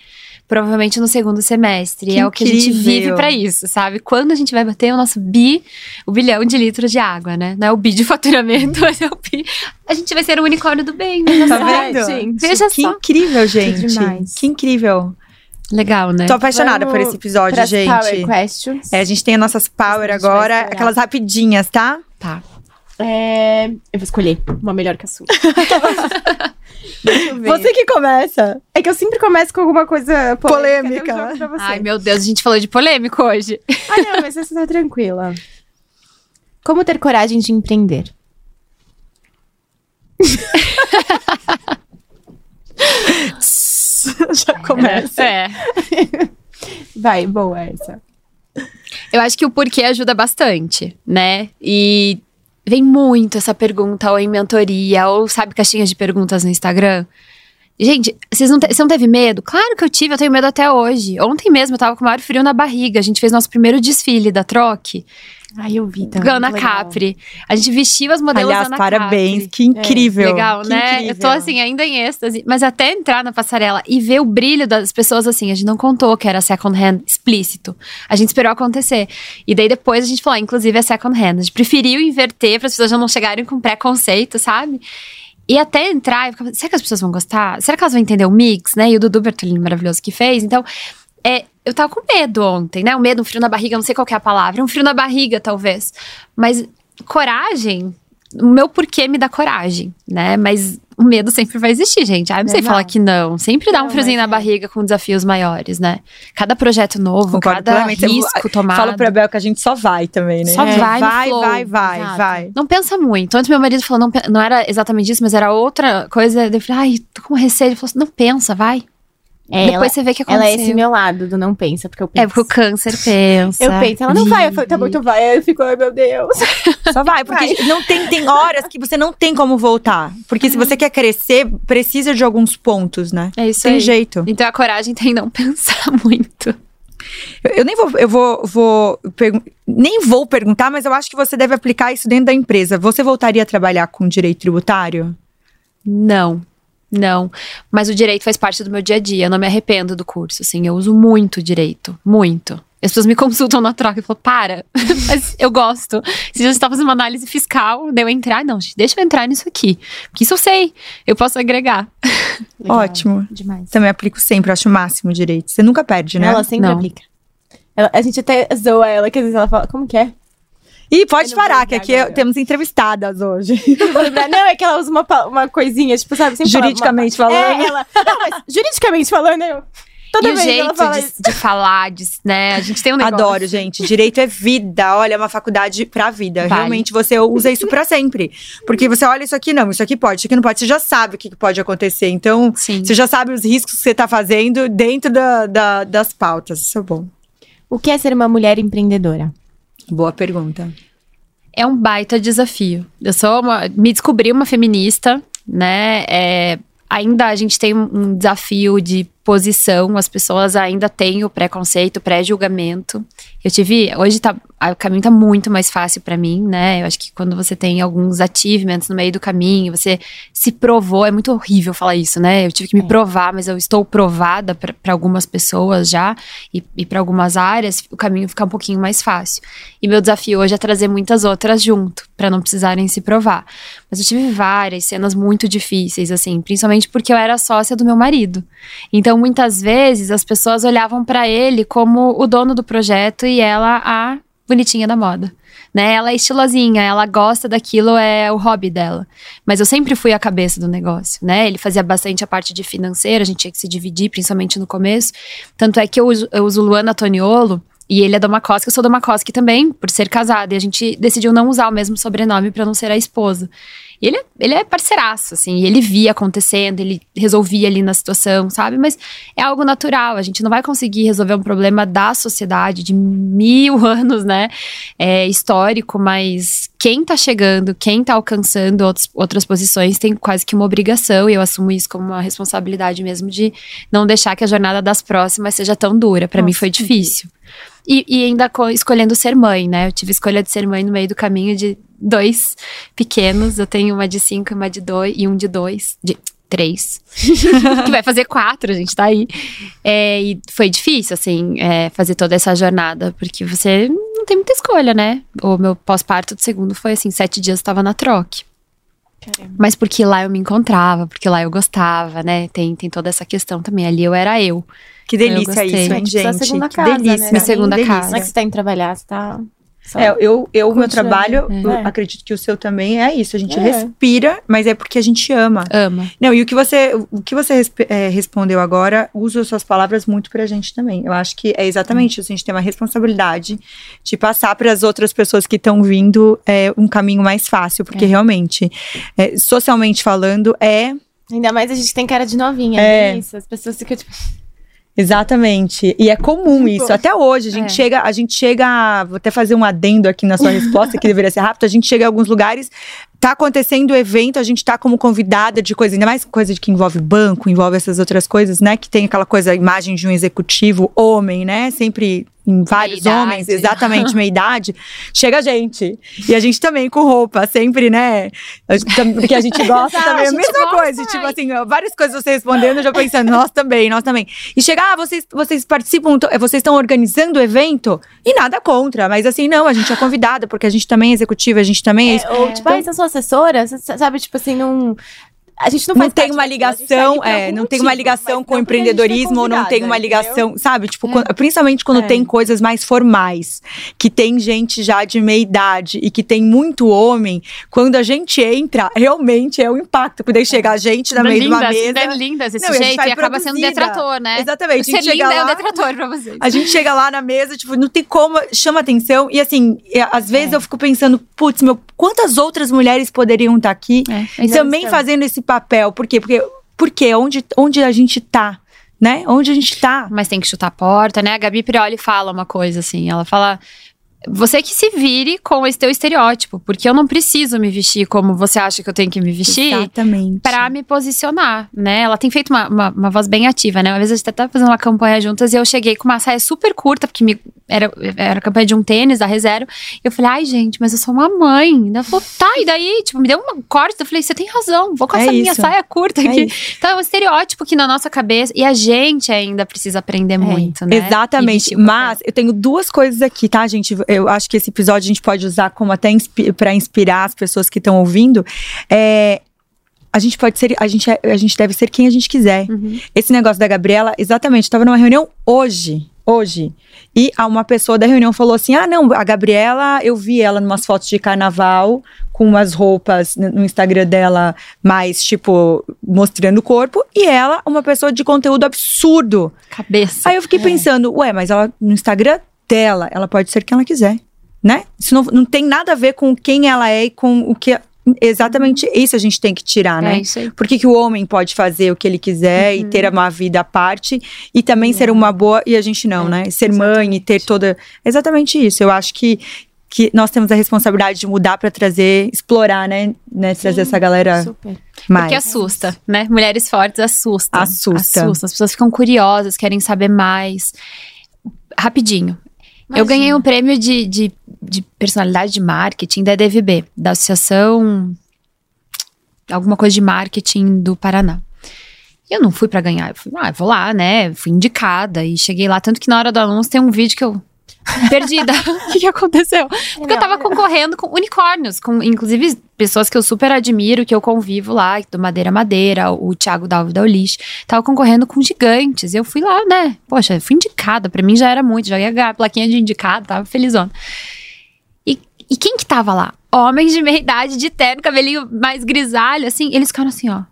provavelmente no segundo semestre. Que é o que a gente vive pra isso, sabe? Quando a gente vai bater o nosso bi, o bilhão de litros de água, né? Não é o bi de faturamento, *laughs* mas é o bi. A gente vai ser o unicórnio do bem, né? Tá vendo? gente. Veja Que só. incrível, gente. demais. Que incrível. Legal, né? Tô apaixonada Vamos por esse episódio, gente. Power questions. É, a gente tem as nossas power agora, aquelas rapidinhas, tá? Tá. É, Eu vou escolher uma melhor que a sua. *laughs* Deixa eu ver. Você que começa. É que eu sempre começo com alguma coisa polêmica. Polêmica. Ai, meu Deus, a gente falou de polêmico hoje. Ah, não, mas você tá tranquila. Como ter coragem de empreender? *laughs* *laughs* Já começa. É. *laughs* Vai, boa essa. Eu acho que o porquê ajuda bastante, né? E vem muito essa pergunta, ou em mentoria, ou sabe caixinhas de perguntas no Instagram. Gente, vocês não te- você não teve medo? Claro que eu tive, eu tenho medo até hoje. Ontem mesmo eu tava com o maior frio na barriga. A gente fez nosso primeiro desfile da Troque, Ai, eu vi também. Ana legal. Capri. A gente vestiu as modelos Aliás, Ana parabéns. Capri. Que incrível. Legal, que né? incrível. Eu tô assim, ainda em êxtase. Mas até entrar na passarela e ver o brilho das pessoas assim, a gente não contou que era second hand explícito. A gente esperou acontecer. E daí depois a gente falou, ah, inclusive é second hand. A gente preferiu inverter para as pessoas já não chegarem com preconceito, sabe? E até entrar, ficava, será que as pessoas vão gostar? Será que elas vão entender o mix, né? E o Dudu Bertolini maravilhoso que fez. Então, é, eu tava com medo ontem, né? Um medo, um frio na barriga, não sei qual é a palavra. Um frio na barriga, talvez. Mas coragem, o meu porquê me dá coragem, né? Mas o medo sempre vai existir, gente. Ah, não sei falar que não. Sempre dá um Não, friozinho mas na é. barriga com desafios maiores, né? Cada projeto novo, Concordo cada plenamente. Eu risco tomado. Falo pra Bel que a gente só vai também, né? Só É. vai no vai, flow. vai, vai, Exato. vai. Não pensa muito. Antes meu marido falou, não, não era exatamente isso, mas era outra coisa. Eu falei, ai, tô com receio. Ele falou assim, não pensa, vai. É, Depois ela, você vê o que ela aconteceu. é esse meu lado do não pensa, porque eu penso. É porque o câncer pensa. Eu penso, ela não vai. Eu falei, tá bom, vive. então vai. Aí eu fico, ai meu Deus. *laughs* Só vai, porque não tem, tem horas que você não tem como voltar. Porque se você quer crescer, precisa de alguns pontos, né? É isso Tem aí. jeito. Então a coragem tem em não *laughs* pensar muito. Eu, eu nem vou, eu vou, vou nem vou perguntar, mas eu acho que você deve aplicar isso dentro da empresa. Você voltaria a trabalhar com direito tributário? Não. Não, mas o direito faz parte do meu dia a dia. Eu não me arrependo do curso, assim. Eu uso muito direito, muito. As pessoas me consultam na troca e falam, para, *laughs* mas eu gosto. Se a gente tá fazendo uma análise fiscal, daí eu entrar, não, deixa eu entrar nisso aqui. Porque isso eu sei, eu posso agregar. *laughs* Legal. Ótimo. Demais. Também aplico sempre, eu acho o máximo o direito. Você nunca perde, né? Ela sempre Não. aplica. Ela- a gente até zoa ela, que às vezes ela fala, como que é? Ih, pode parar, que aqui agora. temos entrevistadas hoje. Não é que ela usa uma, uma coisinha, tipo, sabe? Sempre fala uma- Juridicamente falando. É, ela. Não, mas juridicamente falando, eu. Toda e o jeito fala de, de falar, de, né? A gente tem um negócio. Adoro, gente. Direito é vida. Olha, é uma faculdade pra vida. Vale. Realmente você usa isso pra sempre. Porque você olha isso aqui, não, isso aqui pode, isso aqui não pode. Você já sabe o que que pode acontecer. Então, Sim. você já sabe os riscos que você tá fazendo dentro da, da- das pautas. Isso é bom. O que é ser uma mulher empreendedora? Boa pergunta. é um baita desafio. Eu sou uma, me descobri uma feminista, né? É, ainda a gente tem um desafio de posição, as pessoas ainda têm o preconceito, o pré-julgamento. Eu tive, hoje tá, o caminho tá muito mais fácil pra mim, né? Eu acho que quando você tem alguns achievements no meio do caminho, você se provou, é muito horrível falar isso, né? Eu tive que me É. provar, mas eu estou provada pra algumas pessoas já e, e para algumas áreas, o caminho fica um pouquinho mais fácil. E meu desafio hoje é trazer muitas outras junto, pra não precisarem se provar. Mas eu tive várias cenas muito difíceis, assim, principalmente porque eu era sócia do meu marido. Então, muitas vezes, as pessoas olhavam pra ele como o dono do projeto e ela a bonitinha da moda. Né? Ela é estilosinha, ela gosta daquilo, é o hobby dela. Mas eu sempre fui a cabeça do negócio, né? Ele fazia bastante a parte de financeira, a gente tinha que se dividir, principalmente no começo. Tanto é que eu uso, eu uso Luana Toniolo, e ele é Doma Koski, eu sou Doma Koski também, por ser casada. E a gente decidiu não usar o mesmo sobrenome pra não ser a esposa. E ele, é- ele é parceiraço, assim, ele via acontecendo, ele resolvia ali na situação, sabe? Mas é algo natural, a gente não vai conseguir resolver um problema da sociedade de mil *laughs* anos, né? É histórico, mas quem tá chegando, quem tá alcançando outros, outras posições tem quase que uma obrigação, e eu assumo isso como uma responsabilidade mesmo de não deixar que a jornada das próximas seja tão dura. Pra mim foi que difícil. E, e ainda co- escolhendo ser mãe, né? Eu tive escolha de ser mãe no meio do caminho de dois pequenos. Eu tenho uma de cinco e uma de dois, e um de dois, de três. *laughs* que vai fazer quatro, a gente tá aí. É, e foi difícil, assim, é, fazer toda essa jornada, porque você não tem muita escolha, né? O meu pós-parto do segundo foi assim: sete dias eu tava na Mas porque lá eu me encontrava, porque lá eu gostava, né? Tem, tem toda essa questão também. Ali eu era eu. Que delícia gostei. isso, É hein, tipo sua gente? segunda que casa, né? delícia. Minha segunda delícia. casa. Não é que você tá indo trabalhar, você tá. Só É, eu, eu meu trabalho, né? eu É. acredito que o seu também é isso. A gente É. respira, mas é porque a gente ama. Ama. Não, e o que você, o que você é, respondeu agora, usa as suas palavras muito pra gente também. Eu acho que é exatamente isso. A gente tem uma responsabilidade de passar para as outras pessoas que estão vindo é, um caminho mais fácil, porque É. realmente, é, socialmente falando, é Ainda mais a gente tem cara de novinha. É. É. Isso, as pessoas ficam tipo. Exatamente. E é comum isso. Até hoje, a gente é. chega, a gente chega, vou até fazer um adendo aqui na sua resposta, que deveria ser rápido. A gente chega em alguns lugares, tá acontecendo o evento, a gente tá como convidada de coisa, ainda mais coisa de que envolve banco, envolve essas outras coisas, né? Que tem aquela coisa, a imagem de um executivo homem, né? Sempre em vários idade. homens, exatamente, meia idade. Chega a gente. E a gente também com roupa, sempre, né? Porque a gente gosta *laughs* Ah, também. a A mesma gosta, coisa. Tipo assim, várias coisas você respondendo, eu já pensando, nós também, nós também. E chegar, ah, vocês, vocês participam, to- vocês estão organizando o evento? E nada contra, mas assim, não, a gente é convidada, porque a gente também é executiva, a gente também é isso. É, ou tipo, ah, essa sua assessora, Você sabe, tipo assim, não. A gente não Não faz tem uma ligação, tá é, não tem uma ligação com o empreendedorismo, ou não tem uma ligação, sabe? Tipo, É. quando- principalmente quando É. tem coisas mais formais, que tem gente já de meia idade e que tem muito homem, quando a gente entra, realmente é o impacto, porque daí chega a gente na meio de uma mesa. linda, linda desse Não, e a gente jeito vai e acaba sendo um produzida. detrator, né? Exatamente, a Ser gente chega linda é um lá, detrator pra vocês. a gente chega lá na mesa, tipo, não tem como, chama atenção. E assim, às vezes eu fico pensando, putz, meu, quantas outras mulheres poderiam estar aqui É, e também fazendo esse papel? Por quê? Porque, porque onde, onde a gente tá, né? Onde a gente tá. Mas tem que chutar a porta, né? A Gabi Prioli fala uma coisa assim. Ela fala. Você que se vire com esse teu estereótipo, porque eu não preciso me vestir como você acha que eu tenho que me vestir Exatamente. pra me posicionar, né? Ela tem feito uma, uma, uma voz bem ativa, né? Uma vez a gente até fazendo uma campanha juntas e eu cheguei com uma saia super curta, porque me, era, era campanha de um tênis da Rezero. E eu falei, ai, gente, mas eu sou uma mãe. Ela falou, tá, e daí? Tipo, me deu uma corte. Eu falei, você tem razão, vou com É essa minha isso. saia curta É aqui. Então é um estereótipo que na nossa cabeça, e a gente ainda precisa aprender muito, né? Exatamente. Mas eu tenho duas coisas aqui, tá, gente? Eu acho que esse episódio a gente pode usar como até inspi pra inspirar as pessoas que estão ouvindo. É, a gente pode ser, a gente, é- a gente deve ser quem a gente quiser. Uhum. Esse negócio da Gabriela, exatamente, eu tava numa reunião hoje. Hoje. E uma pessoa da reunião falou assim: ah, não, a Gabriela, eu vi ela numas fotos de carnaval, com umas roupas no Instagram dela, mais, tipo, mostrando o corpo, e ela, uma pessoa de conteúdo absurdo. Cabeça. Aí eu fiquei pensando, ué, mas ela no Instagram dela, ela pode ser quem ela quiser, né? Isso não, não tem nada a ver com quem ela é e com o que. Exatamente isso a gente tem que tirar, né? É isso aí. Por que, que o homem pode fazer o que ele quiser e ter uma vida à parte e também ser uma boa e a gente não, É, né? Ser mãe e ter toda. Exatamente isso. Eu acho que, que nós temos a responsabilidade de mudar pra trazer, explorar, né? né? Trazer essa galera Super. mais. Porque assusta, né? Mulheres fortes assustam. Assusta. Assusta. As pessoas ficam curiosas, querem saber mais. Rapidinho. Eu Imagina. ganhei um prêmio de, de, de personalidade de marketing da EDVB, da Associação. Alguma coisa de marketing do Paraná. E eu não fui pra ganhar. Eu fui, ah, vou lá, né? Fui indicada e cheguei lá. Tanto que na hora do anúncio tem um vídeo que eu. Perdida. *laughs* O que, que aconteceu? Porque eu tava concorrendo com unicórnios, com inclusive pessoas que eu super admiro, que eu convivo lá, do Madeira Madeira, o Thiago Dalvo da Ulis. Tava concorrendo com gigantes. Eu fui lá, né? Poxa, fui indicada. Pra mim já era muito, já ia ganhar a plaquinha de indicado, tava felizona. E, e quem que tava lá? Homens de meia idade, de terno, cabelinho mais grisalho, assim. Eles ficaram assim, ó.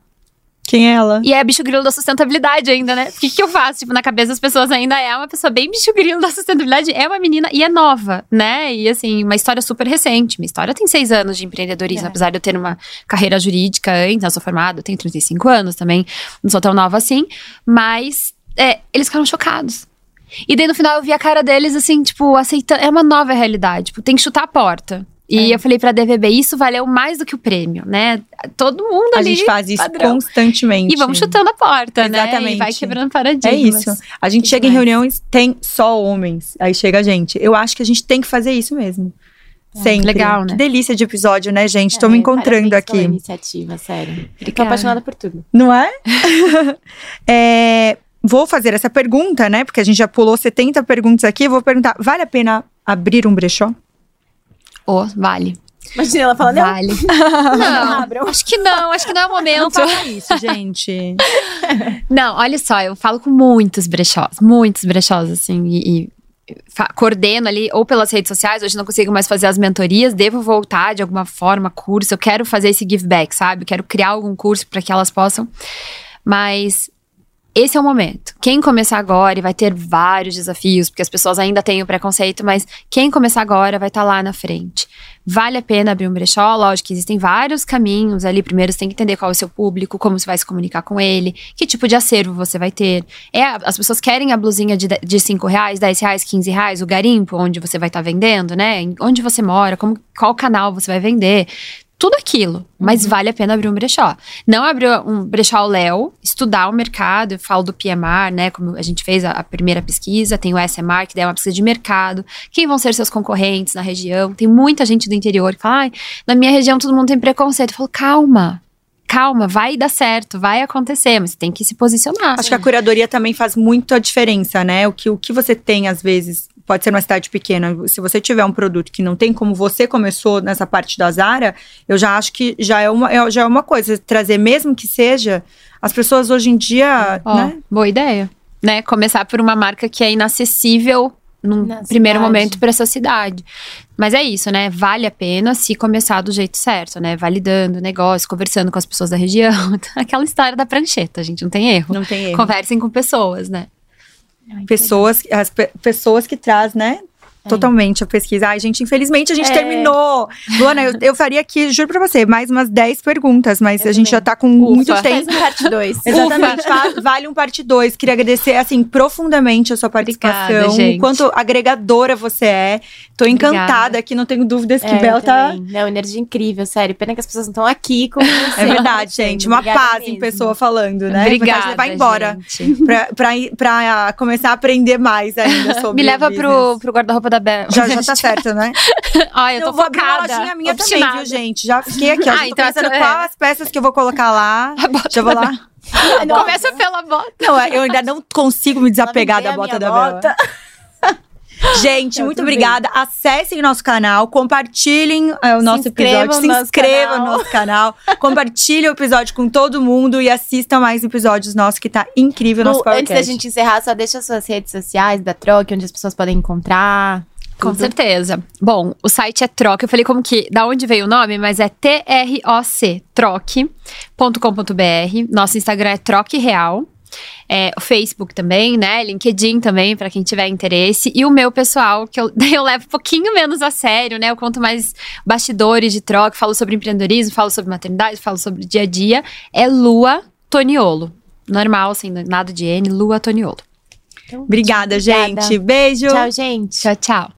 Quem é ela? E é bicho grilo da sustentabilidade ainda, né? O que, que eu faço? Tipo, na cabeça das pessoas ainda é uma pessoa bem bicho grilo da sustentabilidade. É uma menina e é nova, né? E assim, uma história super recente. Minha história tem seis anos de empreendedorismo, É. apesar de eu ter uma carreira jurídica antes, eu sou formada, eu tenho 35 anos também, não sou tão nova assim. Mas é, eles ficaram chocados. E daí no final eu vi a cara deles assim, tipo, aceitando. É uma nova realidade. Tipo, tem que chutar a porta. E É. eu falei pra DVB, isso valeu mais do que o prêmio, né? Todo mundo A ali. gente faz isso padrão. constantemente. E vamos chutando a porta, né? Exatamente. E vai quebrando paradigmas. É isso. A gente Que chega em demais. reuniões, tem só homens. Aí chega a gente. Eu acho que a gente tem que fazer isso mesmo. Sempre. legal, né? Que delícia de episódio, né, gente? Tô É, me encontrando parabéns pela aqui. iniciativa, sério. Tô Obrigada. apaixonada por tudo. Não é? *laughs* É, Vou fazer essa pergunta, né? Porque a gente já pulou 70 perguntas aqui. Eu vou perguntar: vale a pena abrir um brechó? Ô, vale. Imagina ela falando, não, Vale. *laughs* não, Não, abram. acho que não, acho que não é o Não momento. faça isso, gente. *laughs* Não, olha só, eu falo com muitos brechós, muitos brechós, assim, e, e coordeno ali, ou pelas redes sociais, hoje não consigo mais fazer as mentorias, devo voltar de alguma forma, curso, eu quero fazer esse give back, sabe? Eu quero criar algum curso para que elas possam. Mas esse é o momento. Quem começar agora e vai ter vários desafios, porque as pessoas ainda têm o preconceito, mas quem começar agora vai estar lá na frente. Vale a pena abrir um brechó? Lógico que existem vários caminhos ali. Primeiro, você tem que entender qual é o seu público, como você vai se comunicar com ele, que tipo de acervo você vai ter. É, as pessoas querem a blusinha de, de de 5 reais, 10 reais, 15 reais, o garimpo, onde você vai estar vendendo, né? Onde você mora, como, qual canal você vai vender. Tudo aquilo. Mas vale a pena abrir um brechó. Não abrir um brechó ao Léo, estudar o mercado. Eu falo do PMR, né? Como a gente fez a, a primeira pesquisa, tem o SMR, que daí é uma pesquisa de mercado. Quem vão ser seus concorrentes na região? Tem muita gente do interior que fala, ai, na minha região todo mundo tem preconceito. Eu falo, calma. Calma, vai dar certo, vai acontecer, mas você tem que se posicionar. Acho que a curadoria também faz muito a diferença, né? O que, o que você tem, às vezes, pode ser numa cidade pequena. Se você tiver um produto que não tem como você começou nessa parte da Zara, eu já acho que já é uma, é- já é uma coisa. Trazer, mesmo que seja, as pessoas hoje em dia, Ó, né? Boa ideia. Né? Começar por uma marca que é inacessível num Na primeiro cidade. momento para essa cidade. Mas é isso, né? Vale a pena se começar do jeito certo, né? Validando o negócio, conversando com as pessoas da região. *laughs* Aquela história da prancheta, gente, não tem erro. Não tem erro. Conversem com pessoas, né? Pessoas, as pe- pessoas que traz, né? Totalmente a pesquisa. Ai, gente, infelizmente a gente É. terminou. Luana, eu, eu faria aqui, juro pra você, mais umas 10 perguntas, mas Eu a gente também. já tá com Ufa. muito Faz tempo. um parte 2. *laughs* Exatamente, va- vale um parte 2. Queria agradecer, assim, profundamente a sua participação. Obrigada, quanto agregadora você é. Tô encantada Obrigada. aqui, não tenho dúvidas que É, Bel tá. também. Não, energia incrível, sério. Pena que as pessoas não estão aqui com você. É verdade, gente. Uma Obrigada paz em mesmo. pessoa falando, né? Obrigada. Levar embora. gente. Pra, pra, pra começar a aprender mais ainda *laughs* sobre Me leva o pro, pro guarda-roupa da Bela. Já, já *laughs* tá certo, né? *laughs* Ai, eu tô eu vou abrir uma focada. lojinha minha também, obstinada. viu, gente? Já fiquei aqui, ó. Ah, já tô então pensando é. quais as peças que eu vou colocar lá. *laughs* A bota Já vou da lá. Começa pela bota. Não, eu ainda não consigo me desapegar da bota da a minha Bela. Gente, muito obrigada. Acessem nosso canal, compartilhem é, o nosso inscrevam episódio, no se nosso inscrevam no nosso canal, compartilhem o episódio com todo mundo e assistam mais episódios nossos que tá incrível o nosso Lu, antes da podcast. gente encerrar, só deixa as suas redes sociais da Troque, onde as pessoas podem encontrar. Com tudo. certeza. Bom, o site é Troca. Eu falei como que, da onde veio o nome, mas é T-R-O-C, troque.com.br. Nosso Instagram é Troque Real. É, o Facebook também, né? LinkedIn também, pra quem tiver interesse. E o meu pessoal, que eu, *laughs* eu levo um pouquinho menos a sério, né? Eu conto mais bastidores de troca, falo sobre empreendedorismo, falo sobre maternidade, falo sobre dia a dia. É Lua Toniolo. Normal, sem nada de N, Lua Toniolo. Então, Obrigada, obrigada. gente. Beijo. Tchau, gente. Tchau, tchau.